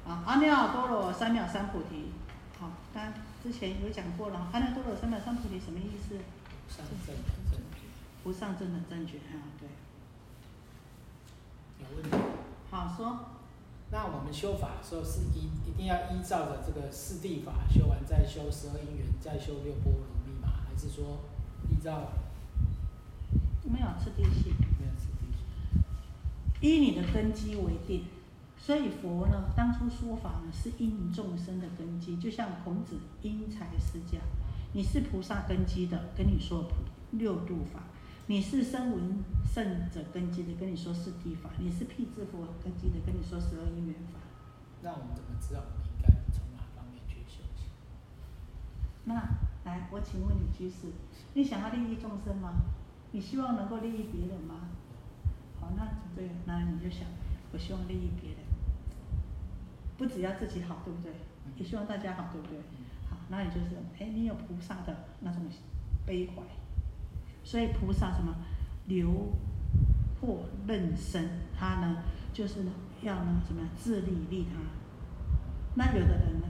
啊，阿耨多罗三藐三菩提。好，刚之前有讲过了，阿耨多罗三藐三菩提什么意思？上正的正觉。不上正的正觉啊，对。有问题？好说。那我们修法的时候是一一定要依照着这个四谛法修完，再修十二因缘，再修六波罗蜜吗？还是说依照？没有次第性。没有次第。依你的根基为定，所以佛呢当初说法呢是因众生的根基，就像孔子因材施教。你是菩萨根基的，跟你说普六度法；你是声闻圣者根基的，跟你说是地法；你是辟支佛根基的，跟你说十二因缘法。那我们怎么知道我们应该从哪方面去修行？那来，我请问你居士，你想要利益众生吗？你希望能够利益别人吗？好，那对，那你就想，我希望利益别人，不只要自己好，对不对？也希望大家好，对不对？好，那你就是，哎，你有菩萨的那种悲怀，所以菩萨什么留破任生，他呢就是呢要呢什么自利利他。那有的人呢，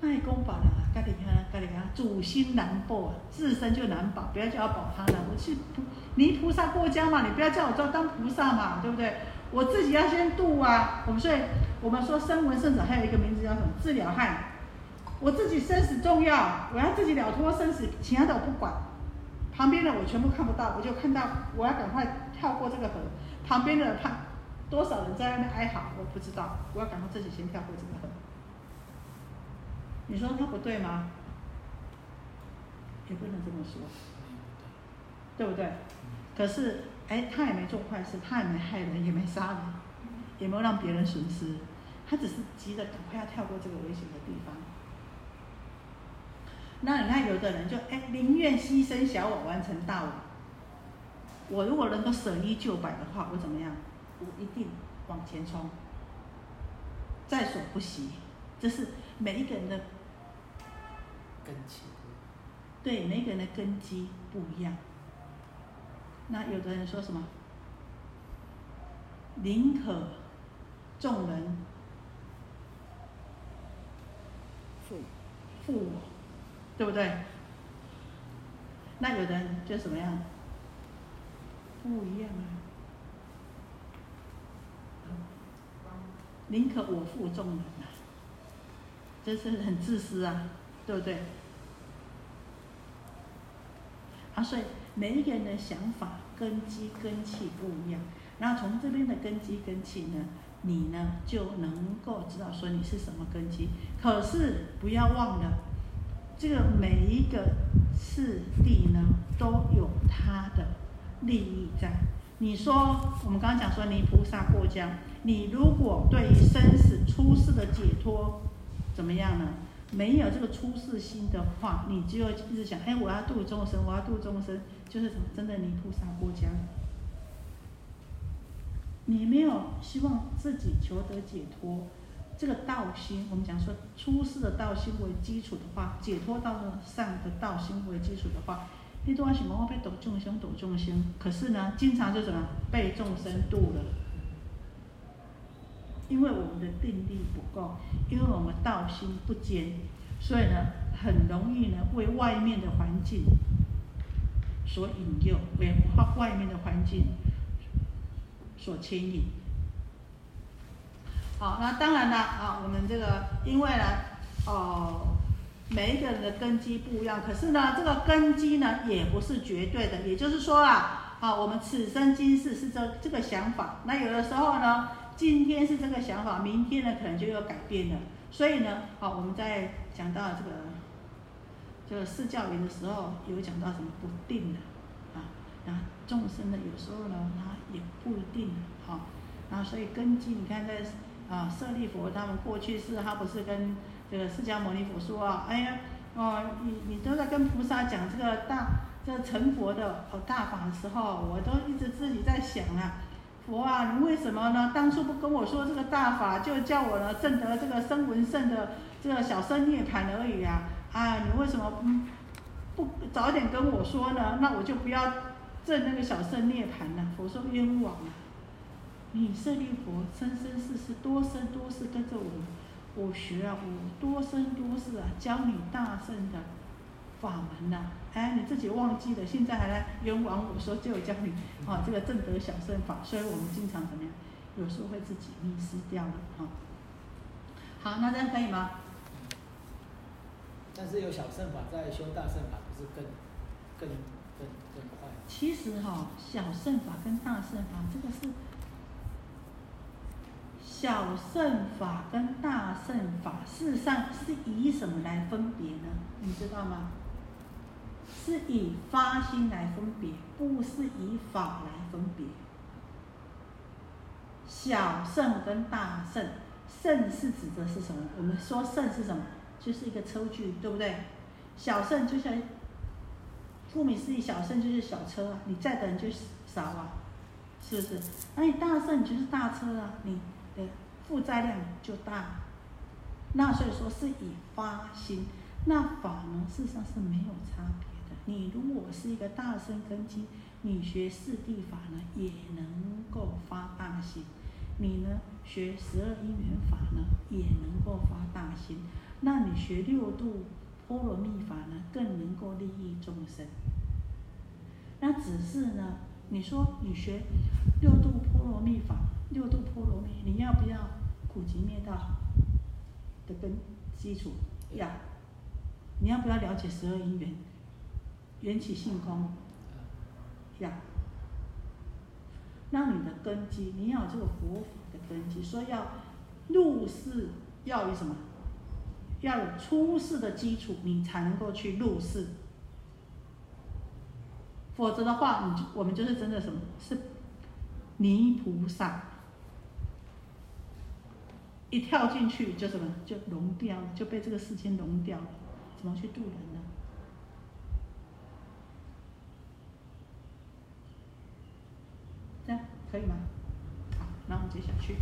卖功法了，家里看，家里看，主心难保，自身就难保，不要叫我保他了，我去。离菩萨过江嘛，你不要叫我做当菩萨嘛，对不对？我自己要先度啊。我们所以，我们说生闻圣者还有一个名字叫什么？治疗汉。我自己生死重要，我要自己了脱生死，其他的我不管。旁边的我全部看不到，我就看到我要赶快跳过这个河。旁边的他多少人在那边哀嚎，我不知道，我要赶快自己先跳过这个河。你说他不对吗？也不能这么说，对不对？可是，哎，他也没做坏事，他也没害人，也没杀人，也没有让别人损失，他只是急着赶快要跳过这个危险的地方。那你看，有的人就哎，宁愿牺牲小我完成大我。我如果能够舍一救百的话，我怎么样？我一定往前冲，在所不惜。这是每一个人的根基。对，每个人的根基不一样。那有的人说什么？宁可众人负负我，对不对？那有的人就什么样？不一样啊。宁可我负众人啊，这是很自私啊，对不对？啊，所以每一个人的想法、根基、根气不一样。然后从这边的根基、根气呢，你呢就能够知道说你是什么根基。可是不要忘了，这个每一个次第呢都有它的利益在。你说我们刚刚讲说，你菩萨过江，你如果对于生死出世的解脱怎么样呢？没有这个出世心的话，你就一直想，哎，我要度众生，我要度众生，就是什么？真的，你菩萨过江。你没有希望自己求得解脱，这个道心，我们讲说出世的道心为基础的话，解脱道上的道心为基础的话，你都要想我被度众生，度众生。可是呢，经常就怎么被众生度了？因为我们的定力不够，因为我们道心不坚，所以呢，很容易呢为外面的环境所引诱，为外外面的环境。所牵引。好，那当然了啊，我们这个因为呢，哦，每一个人的根基不一样，可是呢，这个根基呢也不是绝对的，也就是说啊，啊，我们此生今世是这这个想法，那有的时候呢，今天是这个想法，明天呢可能就要改变了，所以呢，好，我们在讲到这个这个四教云的时候，有讲到什么不定的啊，然后众生呢，有时候呢，他。也不一定，好，然后所以根基，你看在啊舍利佛他们过去是，他不是跟这个释迦牟尼佛说啊，哎呀，哦，你你都在跟菩萨讲这个大这个成佛的哦大法的时候，我都一直自己在想啊，佛啊，你为什么呢？当初不跟我说这个大法，就叫我呢证得这个声闻圣的这个小生涅盘而已啊，啊，你为什么不不早点跟我说呢？那我就不要。证那个小圣涅盘呐，佛说冤枉啊！你舍利佛生生世世多生多世跟着我，我学啊，我多生多世啊，教你大圣的法门呐！哎，你自己忘记了，现在还来冤枉我说就有教你啊这个正德小圣法，所以我们经常怎么样？有时候会自己迷失掉了哈。好，那这样可以吗？但是有小圣法在修大圣法，不是更更更更快？其实哈，小圣法跟大圣法，这个是小圣法跟大圣法，事实上是以什么来分别呢？你知道吗？是以发心来分别，不是以法来分别。小圣跟大圣，圣是指的是什么？我们说圣是什么？就是一个车距，对不对？小圣就像。顾名思义，小圣就是小车啊，你载的人就少啊，是不是？那你大圣就是大车啊，你负债量就大。那所以说是以发心，那法呢，事实上是没有差别的。你如果是一个大圣根基，你学四谛法呢，也能够发大心；你呢学十二因缘法呢，也能够发大心。那你学六度。波罗蜜法呢，更能够利益众生。那只是呢，你说你学六度波罗蜜法，六度波罗蜜，你要不要苦集灭道的根基础？要。你要不要了解十二因缘？缘起性空？要。那你的根基，你要有这个佛法的根基，所以要入世，要有什么？要有出世的基础，你才能够去入世。否则的话，你就我们就是真的什么？是泥菩萨，一跳进去就什么？就融掉了，就被这个世间融掉了。怎么去渡人呢？这样可以吗？好，那我们接下去。